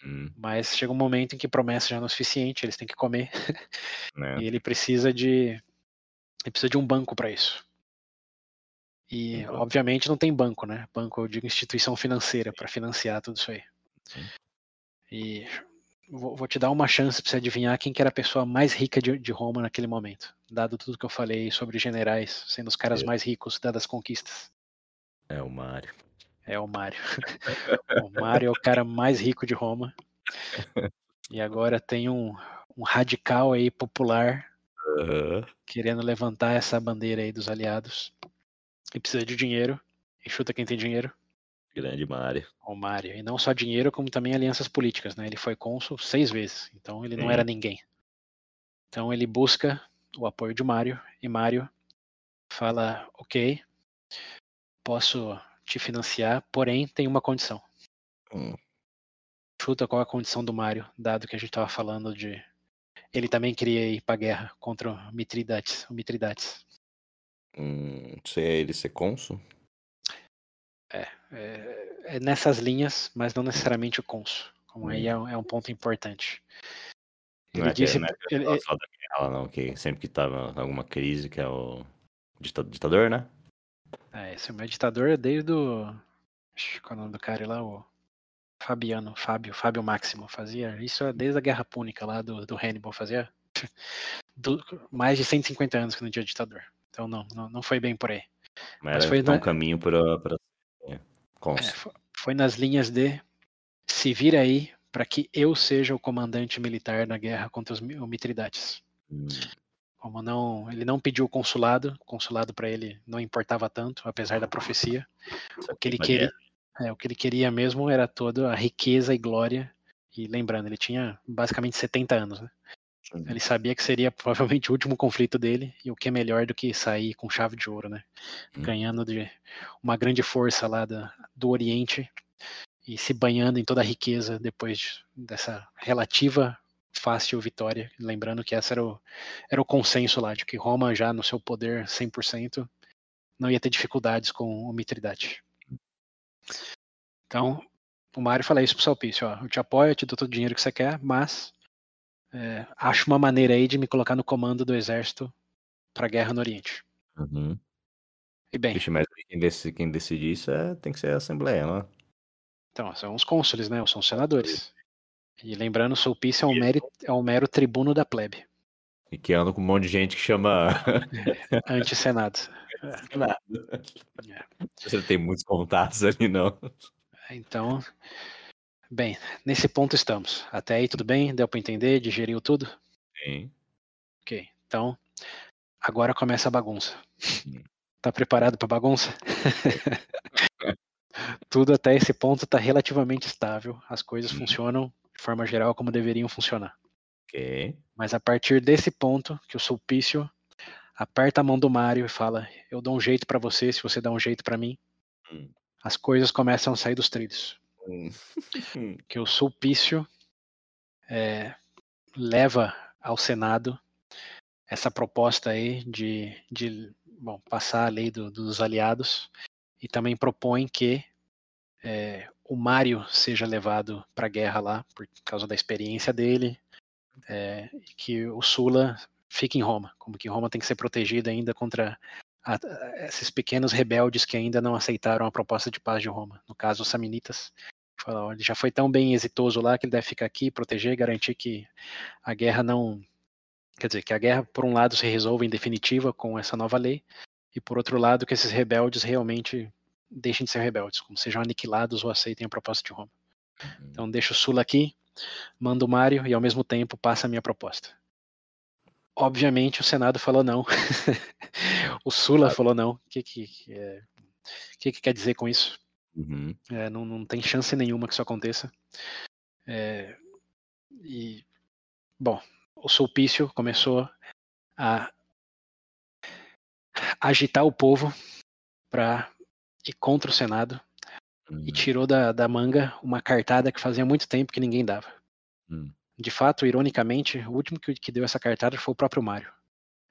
Hum, Mas chega um momento em que promessa já não é suficiente, eles têm que comer né? e ele precisa de ele precisa de um banco para isso. E Um banco. obviamente não tem banco, né? Banco eu digo instituição financeira para financiar tudo isso aí. Sim. E vou, vou te dar uma chance para você adivinhar quem que era a pessoa mais rica de, de Roma naquele momento, dado tudo que eu falei sobre generais sendo os caras É. mais ricos dadas as conquistas. É o Mário. É o Mário. o Mário é o cara mais rico de Roma. E agora tem um, um radical aí popular Aham. querendo levantar essa bandeira aí dos aliados. E precisa de dinheiro. E chuta quem tem dinheiro? Grande Mário. O Mário. E não só dinheiro, como também alianças políticas, né? Ele foi cônsul seis vezes. Então ele não era ninguém. Então ele busca o apoio de Mário. E Mário fala: Ok, posso te financiar, porém tem uma condição. Hum. chuta qual é a condição do Mário, dado que a gente estava falando de. Ele também queria ir para guerra contra o Mitridates. O Mitridates. Hum, se é ele ser cônsul? É, é nessas linhas, mas não necessariamente o cônsul. Como aí é, um- é um ponto importante. Não Ele é que, disse. não é que ele- fala só da guerra, não, que sempre que tava alguma crise, que é o dita- ditador, né? É, esse é o meu ditador desde o. Qual é o nome do cara lá? O Fabiano, Fábio, Fábio Máximo. Fazia isso é desde a Guerra Púnica lá do, do Hannibal. Fazia do- mais de 150 anos que não tinha ditador. Então não, não, não foi bem por aí. Mas, Mas foi tá na- um caminho para para É, fo- foi nas linhas de se vira aí para que eu seja o comandante militar na guerra contra os Mitridates. Hum, Como não, ele não pediu o consulado, o consulado para ele não importava tanto, apesar da profecia. O que ele queria, é, o que ele queria mesmo era toda a riqueza e glória. E lembrando, ele tinha basicamente 70 anos, né? Ele sabia que seria provavelmente o último conflito dele, e o que é melhor do que sair com chave de ouro, né? Hum. Ganhando de uma grande força lá da, do Oriente e se banhando em toda a riqueza depois de- dessa relativa fácil vitória. Lembrando que essa era o, era o consenso lá, de que Roma já no seu poder 100% não ia ter dificuldades com o Mitridate. Então, o Mário fala isso pro Salpício, ó, eu te apoio, eu te dou todo o dinheiro que você quer, mas é, acho uma maneira aí de me colocar no comando do exército para guerra no Oriente. Uhum. E bem, Vixe, mas quem decide, quem decide isso é, tem que ser a Assembleia, não é? então, são os cônsules, né? São os senadores. E lembrando, Sulpício é um, mero, é um mero tribuno da plebe, E que anda com um monte de gente que chama. anti-senado. Nada. É. Você tem muitos contatos ali, não. Então, bem, nesse ponto estamos. Até aí tudo bem? Deu para entender? Digeriu tudo? Sim. Ok. Então, agora começa a bagunça. Hum. Tá preparado para bagunça? tudo até esse ponto está relativamente estável. As coisas Hum. funcionam de forma geral como deveriam funcionar. Ok. Mas a partir desse ponto, que o Sulpício aperta a mão do Mário e fala: Eu dou um jeito para você se você dá um jeito para mim, Hum. as coisas começam a sair dos trilhos. Hum. Que o Sulpício é, leva ao Senado essa proposta aí de, de bom, passar a lei do- dos aliados e também propõe que é, o Mário seja levado para a guerra lá por causa da experiência dele é, que o Sula fique em Roma, como que Roma tem que ser protegida ainda contra a- esses pequenos rebeldes que ainda não aceitaram a proposta de paz de Roma. No caso, os Samnitas. Falaram, ele já foi tão bem exitoso lá que ele deve ficar aqui, proteger, garantir que a guerra não. Quer dizer, que a guerra, por um lado, se resolva em definitiva com essa nova lei, e por outro lado, que esses rebeldes realmente deixem de ser rebeldes, como sejam aniquilados ou aceitem a proposta de Roma. Então, deixa o Sula aqui, manda o Mário e, ao mesmo tempo, passa a minha proposta. Obviamente, o Senado falou não. o Sula falou não. Que, que, que é... O que, que quer dizer com isso? Uhum. É, não, não tem chance nenhuma que isso aconteça. É, e, bom, o Sulpício começou a agitar o povo para ir contra o Senado Uhum. e tirou da, da manga uma cartada que fazia muito tempo que ninguém dava. Hum. De fato, ironicamente, o último que, que deu essa cartada foi o próprio Mário.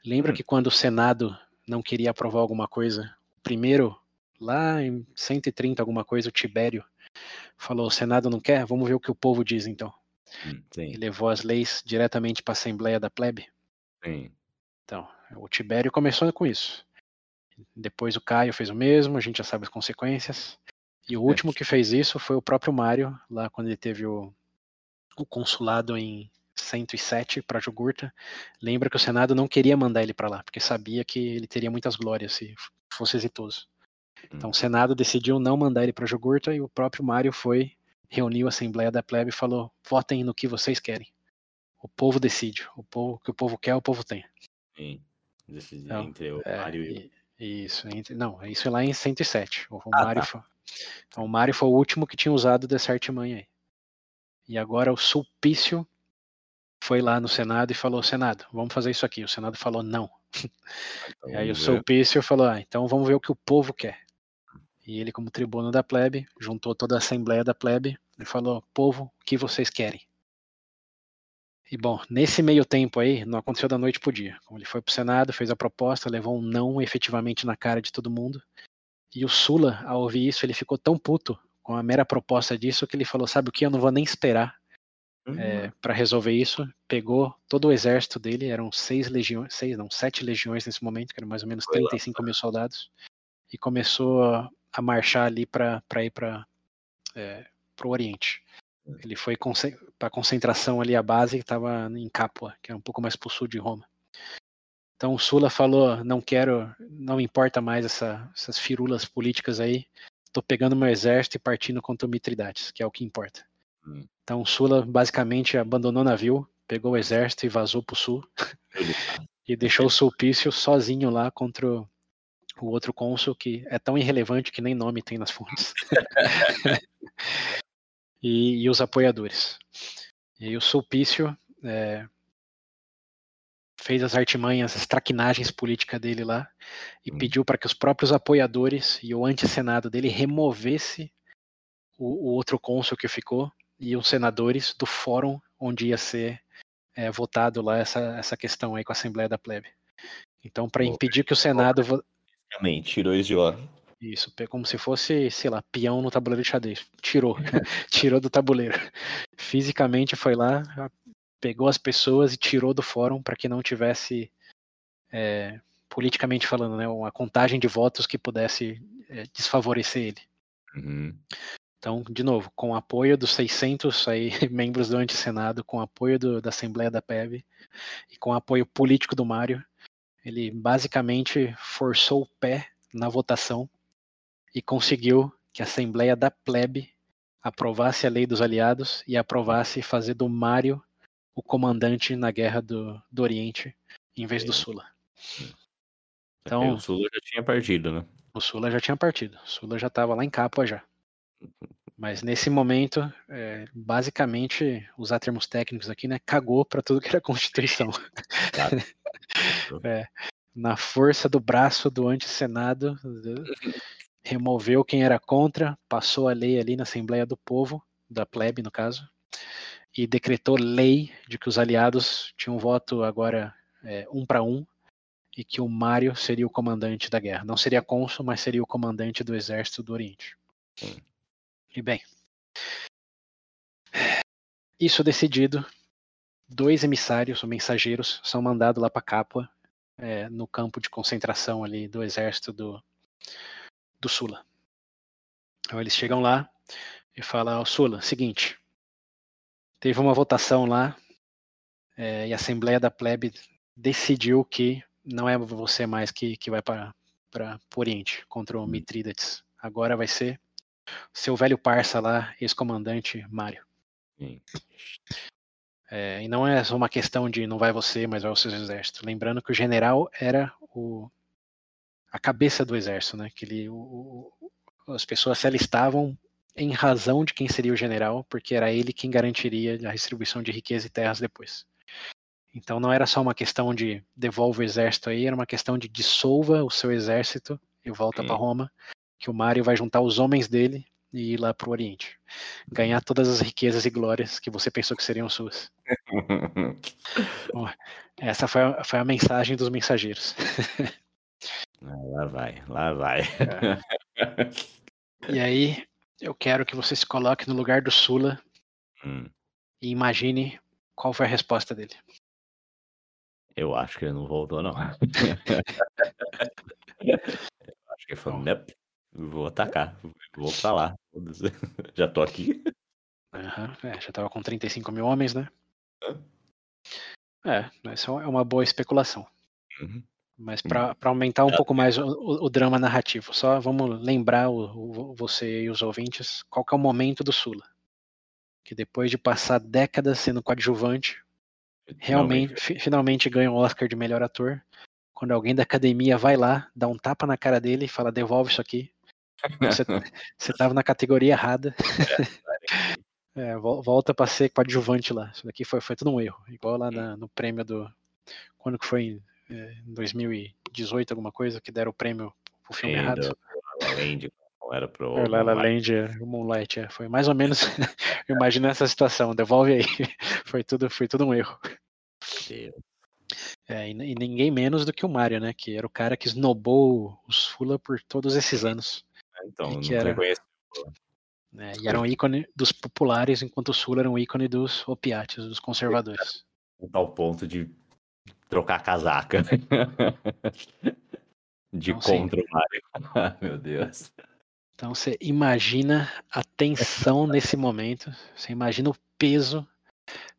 Lembra Hum. que quando o Senado não queria aprovar alguma coisa, o primeiro, lá em 130 alguma coisa, o Tibério falou: o Senado não quer? Vamos ver o que o povo diz então. Hum, Sim, E levou as leis diretamente para a Assembleia da Plebe. sim. Então, o Tibério começou com isso. Depois o Caio fez o mesmo, a gente já sabe as consequências. E o último que fez isso foi o próprio Mário, lá quando ele teve o, o consulado em 107 para Jugurta. Lembra que o Senado não queria mandar ele para lá, porque sabia que ele teria muitas glórias se fosse exitoso. Então Hum. o Senado decidiu não mandar ele para Jugurta e o próprio Mário foi, reuniu a Assembleia da Plebe e falou: votem no que vocês querem. O povo decide. O povo o que o povo quer, o povo tem. Sim. Não, entre o É, Mário e e- isso, não, isso é lá em 107. O, o Ah, Mário tá. foi, o Mário foi o último que tinha usado dessa artimanha aí. E agora o Sulpício foi lá no Senado e falou: Senado, vamos fazer isso aqui. O Senado falou não. Então, E aí o. Sulpício falou: ah, então vamos ver o que o povo quer. E ele, como tribuno da plebe, juntou toda a assembleia da plebe e falou: povo, o que vocês querem? E bom, nesse meio tempo aí, não aconteceu da noite pro dia. Ele foi pro Senado, fez a proposta, levou um não efetivamente na cara de todo mundo. E o Sula, ao ouvir isso, ele ficou tão puto com a mera proposta disso que ele falou: sabe o que? Eu não vou nem esperar Hum, é, para resolver isso. Pegou todo o exército dele, eram seis legiões, seis não, sete legiões nesse momento, que eram mais ou menos Foi lá, 35 mil soldados, e começou a, a marchar ali para ir para é, o Oriente. Ele foi para concentração ali a base que estava em Capua, que é um pouco mais pro sul de Roma. Então o Sula falou: não quero, não importa mais essa, essas firulas políticas aí. Tô pegando meu exército e partindo contra o Mitridates, que é o que importa. Hum. Então o Sula basicamente abandonou o navio, pegou o exército e vazou pro sul ele tá. e deixou o Sulpício sozinho lá contra o, o outro cônsul que é tão irrelevante que nem nome tem nas fontes. e, e os apoiadores. E o Sulpício é, fez as artimanhas, as traquinagens políticas dele lá e Hum. pediu para que os próprios apoiadores e o antissenado dele removesse o, o outro cônsul que ficou e os senadores do fórum onde ia ser é, votado lá essa, essa questão aí com a Assembleia da Plebe. Então, para impedir que o Senado Realmente, tirou eles de lá. Isso, como se fosse, sei lá, peão no tabuleiro de xadrez. Tirou, tirou do tabuleiro. Fisicamente foi lá, pegou as pessoas e tirou do fórum para que não tivesse, é, politicamente falando, né, uma contagem de votos que pudesse é, desfavorecer ele. Uhum. Então, de novo, com o apoio dos 600 aí, membros do Antissenado, com o apoio do- da Assembleia da PEV e com o apoio político do Mário, ele basicamente forçou o pé na votação e conseguiu que a Assembleia da Plebe aprovasse a lei dos aliados e aprovasse fazer do Mário o comandante na guerra do, do Oriente em vez do. Sula. Então... Então- O Sula já tinha partido, né? O Sula já tinha partido, o Sula já estava lá em Capua já. Mas nesse momento, é, basicamente, usar termos técnicos aqui, né, cagou para tudo que era Constituição. Claro. É, na força do braço do antissenado, do- removeu quem era contra, passou a lei ali na Assembleia do Povo, da plebe no caso, e decretou lei de que os aliados tinham voto agora é, um para um, e que o Mário seria o comandante da guerra. Não seria cônsul, mas seria o comandante do exército do Oriente. Sim. E bem, isso decidido, dois emissários ou mensageiros são mandados lá para Capua, é, no campo de concentração ali do exército do, do Sula. Então eles chegam lá e falam, ó Sula, seguinte, teve uma votação lá é, e a Assembleia da Plebe decidiu que não é você mais que, que vai para o Oriente contra o Hum. Mitrídates. Agora vai ser seu velho parça lá, ex-comandante Mário. É, e não é só uma questão de não vai você, mas vai o seu exército. Lembrando que o general era o a cabeça do exército, né? Que ele, o, as pessoas se alistavam em razão de quem seria o general, porque era ele quem garantiria a distribuição de riqueza e terras depois. Então não era só uma questão de devolve o exército aí, era uma questão de dissolva o seu exército e volta para Roma, que o Mário vai juntar os homens dele e ir lá para o Oriente. Ganhar todas as riquezas e glórias que você pensou que seriam suas. Bom, essa foi a, foi a mensagem dos mensageiros. Ah, lá vai, lá vai. É. E aí, eu quero que você se coloque no lugar do Sula hum. e imagine qual foi a resposta dele. Eu acho que ele não voltou, não. acho que ele falou, Nep, vou atacar, vou pra lá. Já tô aqui. Uhum, é, já tava com 35 mil homens, né? É, essa é uma boa especulação. Uhum. Mas para aumentar um pouco mais o, o, drama narrativo, só vamos lembrar o, o, você e os ouvintes qual que é o momento do Sula. Que depois de passar décadas sendo coadjuvante, realmente, fi, finalmente ganha o Oscar de melhor ator. Quando alguém da academia vai lá, dá um tapa na cara dele e fala: devolve isso aqui. Você, você tava na categoria errada. É, volta para ser coadjuvante lá. Isso daqui foi, foi tudo um erro. Igual lá na, no prêmio do. Quando que foi? Em 2018, alguma coisa, que deram o prêmio pro filme errado. Land, não era pro. É, La La Land, o Moonlight, é. Foi mais ou menos. Imagina essa situação, devolve aí. foi, tudo, foi tudo um erro. Deus. É, e, e, ninguém menos do que o Mario, né? Que era o cara que snobou os Fula por todos esses anos. Então, e que não era, né, e era um ícone dos populares, enquanto o Sula era um ícone dos opiáceos, dos conservadores. Ao ponto de trocar casaca. de então, contra sim. o Mario. Meu Deus. Então você imagina a tensão nesse momento, você imagina o peso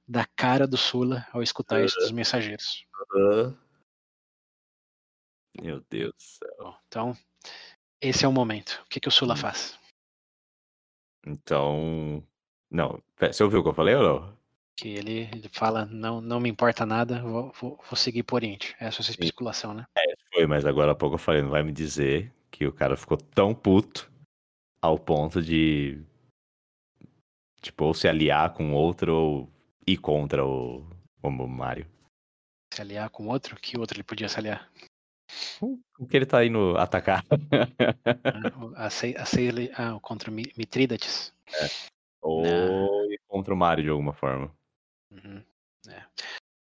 da cara do Sula ao escutar isso dos mensageiros. Meu Deus do céu. Então, esse é o momento. O que, que o Sula hum. faz? Então. Não, você ouviu o que eu falei ou não? Que ele, ele fala, não, não me importa nada, vou, vou, vou seguir por Oriente. Essa é a sua especulação, né? É, foi, mas agora há pouco eu falei, não vai me dizer que o cara ficou tão puto ao ponto de. Tipo, ou se aliar com outro ou ir contra o, o Mario. Se aliar com outro? Que outro ele podia se aliar? O que ele tá indo atacar? Ah, a, a, ah, contra Mitrídates. É. Ou ir contra o Mario de alguma forma. Uhum. É.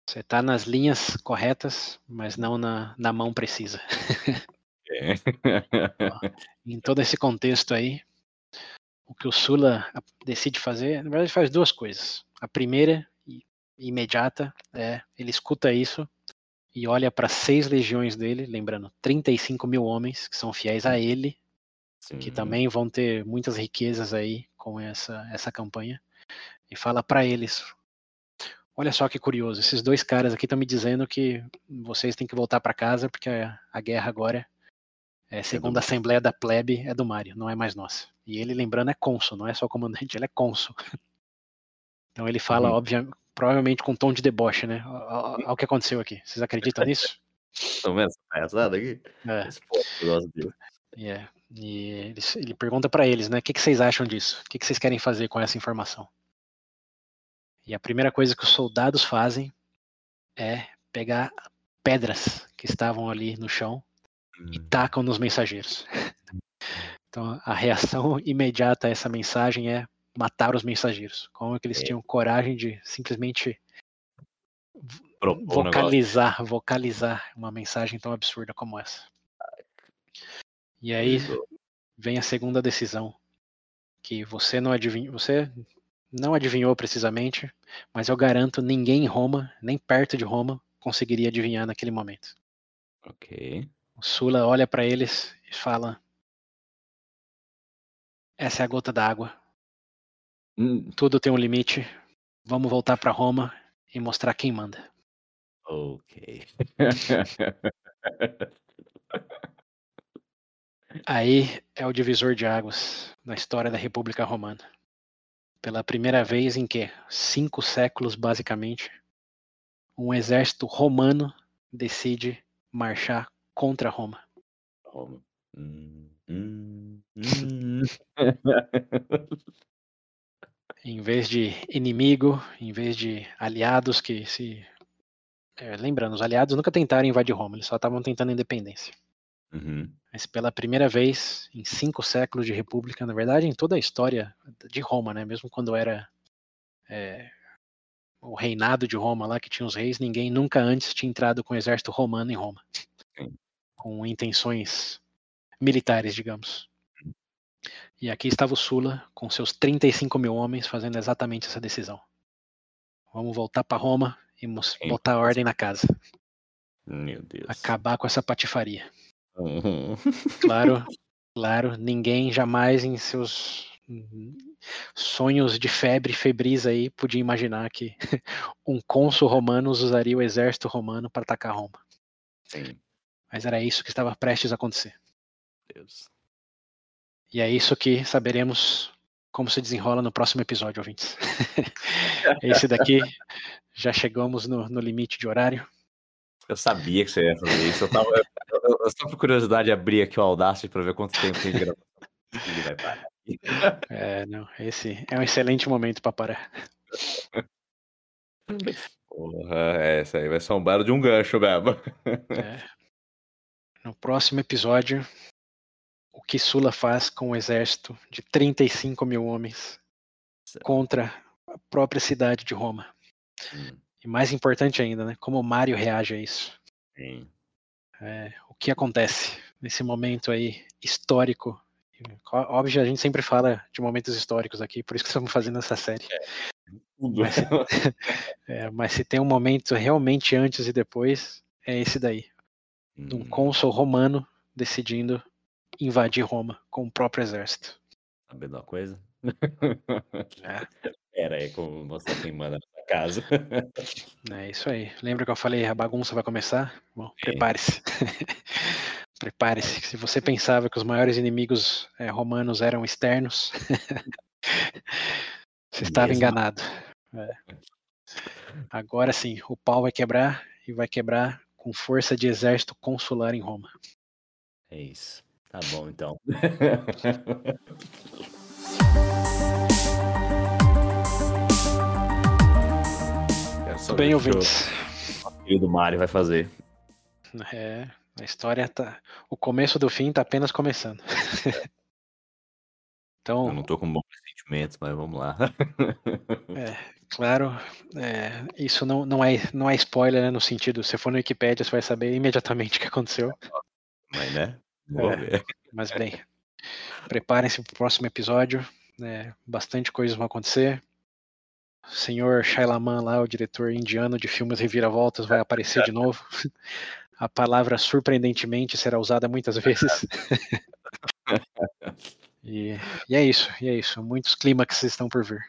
Você tá nas linhas corretas, mas não na, na mão precisa. É. em todo esse contexto aí, o que o Sula decide fazer, na verdade, faz duas coisas. A primeira, imediata, é ele escuta isso e olha para seis legiões dele, lembrando, 35 mil homens que são fiéis a ele, Sim. que também vão ter muitas riquezas aí com essa, essa campanha, e fala para eles: Olha só que curioso, esses dois caras aqui estão me dizendo que vocês têm que voltar para casa porque a, guerra agora, é, segundo é a Assembleia da Plebe, é do Mário, não é mais nossa. E ele, lembrando, é cônsul, não é só comandante, ele é cônsul. Então ele fala, uhum. obviamente, provavelmente com um tom de deboche, né? Olha o que aconteceu aqui. Vocês acreditam nisso? Estão vendo essa palhaçada aqui? É. Yeah. E ele, ele pergunta para eles, né? O que, que, vocês acham disso? O que, que vocês querem fazer com essa informação? E a primeira coisa que os soldados fazem é pegar pedras que estavam ali no chão hum. e tacam nos mensageiros. Então a reação imediata a essa mensagem é matar os mensageiros. Como é que eles é. tinham coragem de simplesmente Propor vocalizar, um vocalizar uma mensagem tão absurda como essa. E aí vem a segunda decisão, que você não adivinhou, você não adivinhou precisamente, mas eu garanto ninguém em Roma, nem perto de Roma, conseguiria adivinhar naquele momento. Ok. O Sula olha para eles e fala: Essa é a gota d'água Hum. Tudo tem um limite. Vamos voltar para Roma e mostrar quem manda. Ok. Aí é o divisor de águas na história da República Romana. Pela primeira vez em que cinco séculos, basicamente, um exército romano decide marchar contra Roma. Roma. Hum, hum, hum. Em vez de inimigo, em vez de aliados que se. É, lembrando, os aliados nunca tentaram invadir Roma, eles só estavam tentando independência. Uhum. Mas pela primeira vez em cinco séculos de república, na verdade, em toda a história de Roma, né? Mesmo quando era é, o reinado de Roma lá, que tinha os reis, ninguém nunca antes tinha entrado com o exército romano em Roma. Sim. Com intenções militares, digamos. E aqui estava o Sula com seus 35 mil homens fazendo exatamente essa decisão. Vamos voltar para Roma e Sim. botar ordem na casa. Meu Deus. Acabar com essa patifaria. Uhum. Claro, claro, ninguém jamais em seus sonhos de febre, febris aí, podia imaginar que um cônsul romano usaria o exército romano para atacar Roma. Sim, Mas era isso que estava prestes a acontecer. Deus. E é isso que saberemos como se desenrola no próximo episódio, ouvintes. Esse daqui, já chegamos no, no limite de horário. Eu sabia que você ia fazer isso. Eu, tava, eu, eu- só por curiosidade abri aqui o Audacity para ver quanto tempo tem de gravação. Ele vai parar. É, não, esse é um excelente momento para parar. Porra, essa aí vai ser um belo de um gancho mesmo. É. No próximo episódio, o que Sula faz com o exército de 35 mil homens Certo. contra a própria cidade de Roma. Hum, E mais importante ainda, né, como o Mário reage a isso. Sim. É, o que acontece nesse momento aí histórico. Óbvio, a gente sempre fala de momentos históricos aqui, por isso que estamos fazendo essa série. Tudo. Mas, É, mas se tem um momento realmente antes e depois, é esse daí. De um Hum, cônsul romano decidindo invadir Roma com o próprio exército. Sabendo uma coisa? É, Pera aí, como mostrar quem manda casa. é isso aí. Lembra que eu falei a bagunça vai começar? Bom, Sim. prepare-se. prepare-se. Se você pensava que os maiores inimigos é, romanos eram externos, você estava Mesmo. enganado. É. Agora sim, o pau vai quebrar e vai quebrar com força de exército consular em Roma. É isso. Tá bom, então. Tudo bem, ver o que ouvintes? O querido Mário vai fazer. É, a história tá. O começo do fim tá apenas começando. então, Eu não tô com bons sentimentos, mas vamos lá. claro, é, isso não, não, é, não é spoiler, né? No sentido, se for no Wikipedia, você vai saber imediatamente o que aconteceu. Mas, né? Vou É. ver. Mas bem, preparem-se para o próximo episódio. né, bastante coisas vão acontecer. O senhor Shailaman lá, o diretor indiano de filmes reviravoltas, vai aparecer de novo. A palavra surpreendentemente será usada muitas vezes. e, e é isso, e é isso. Muitos clímax estão por vir.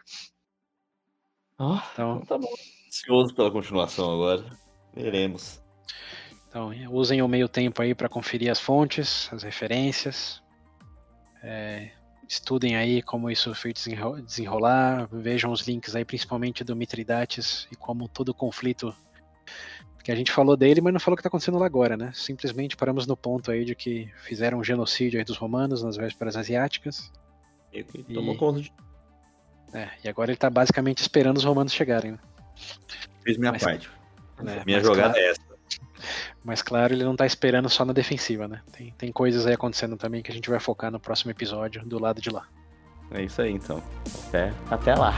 Então, então tá bom. Ansioso pela continuação agora. Veremos. Então, usem o meio tempo aí para conferir as fontes, as referências. É, estudem aí como isso foi desenro- desenrolar. Vejam os links aí, principalmente do Mitridates e como todo o conflito que a gente falou dele, mas não falou o que está acontecendo lá agora, né? Simplesmente paramos no ponto aí de que fizeram um genocídio aí dos romanos nas vésperas asiáticas. E E- tomou conta de. É, e agora ele está basicamente esperando os romanos chegarem. Né? Fiz minha Mas- parte. É, minha jogada claro- é essa. Mas claro, ele não tá esperando só na defensiva, né? Tem, tem coisas aí acontecendo também que a gente vai focar no próximo episódio do lado de lá. É isso aí, então. Até, até lá.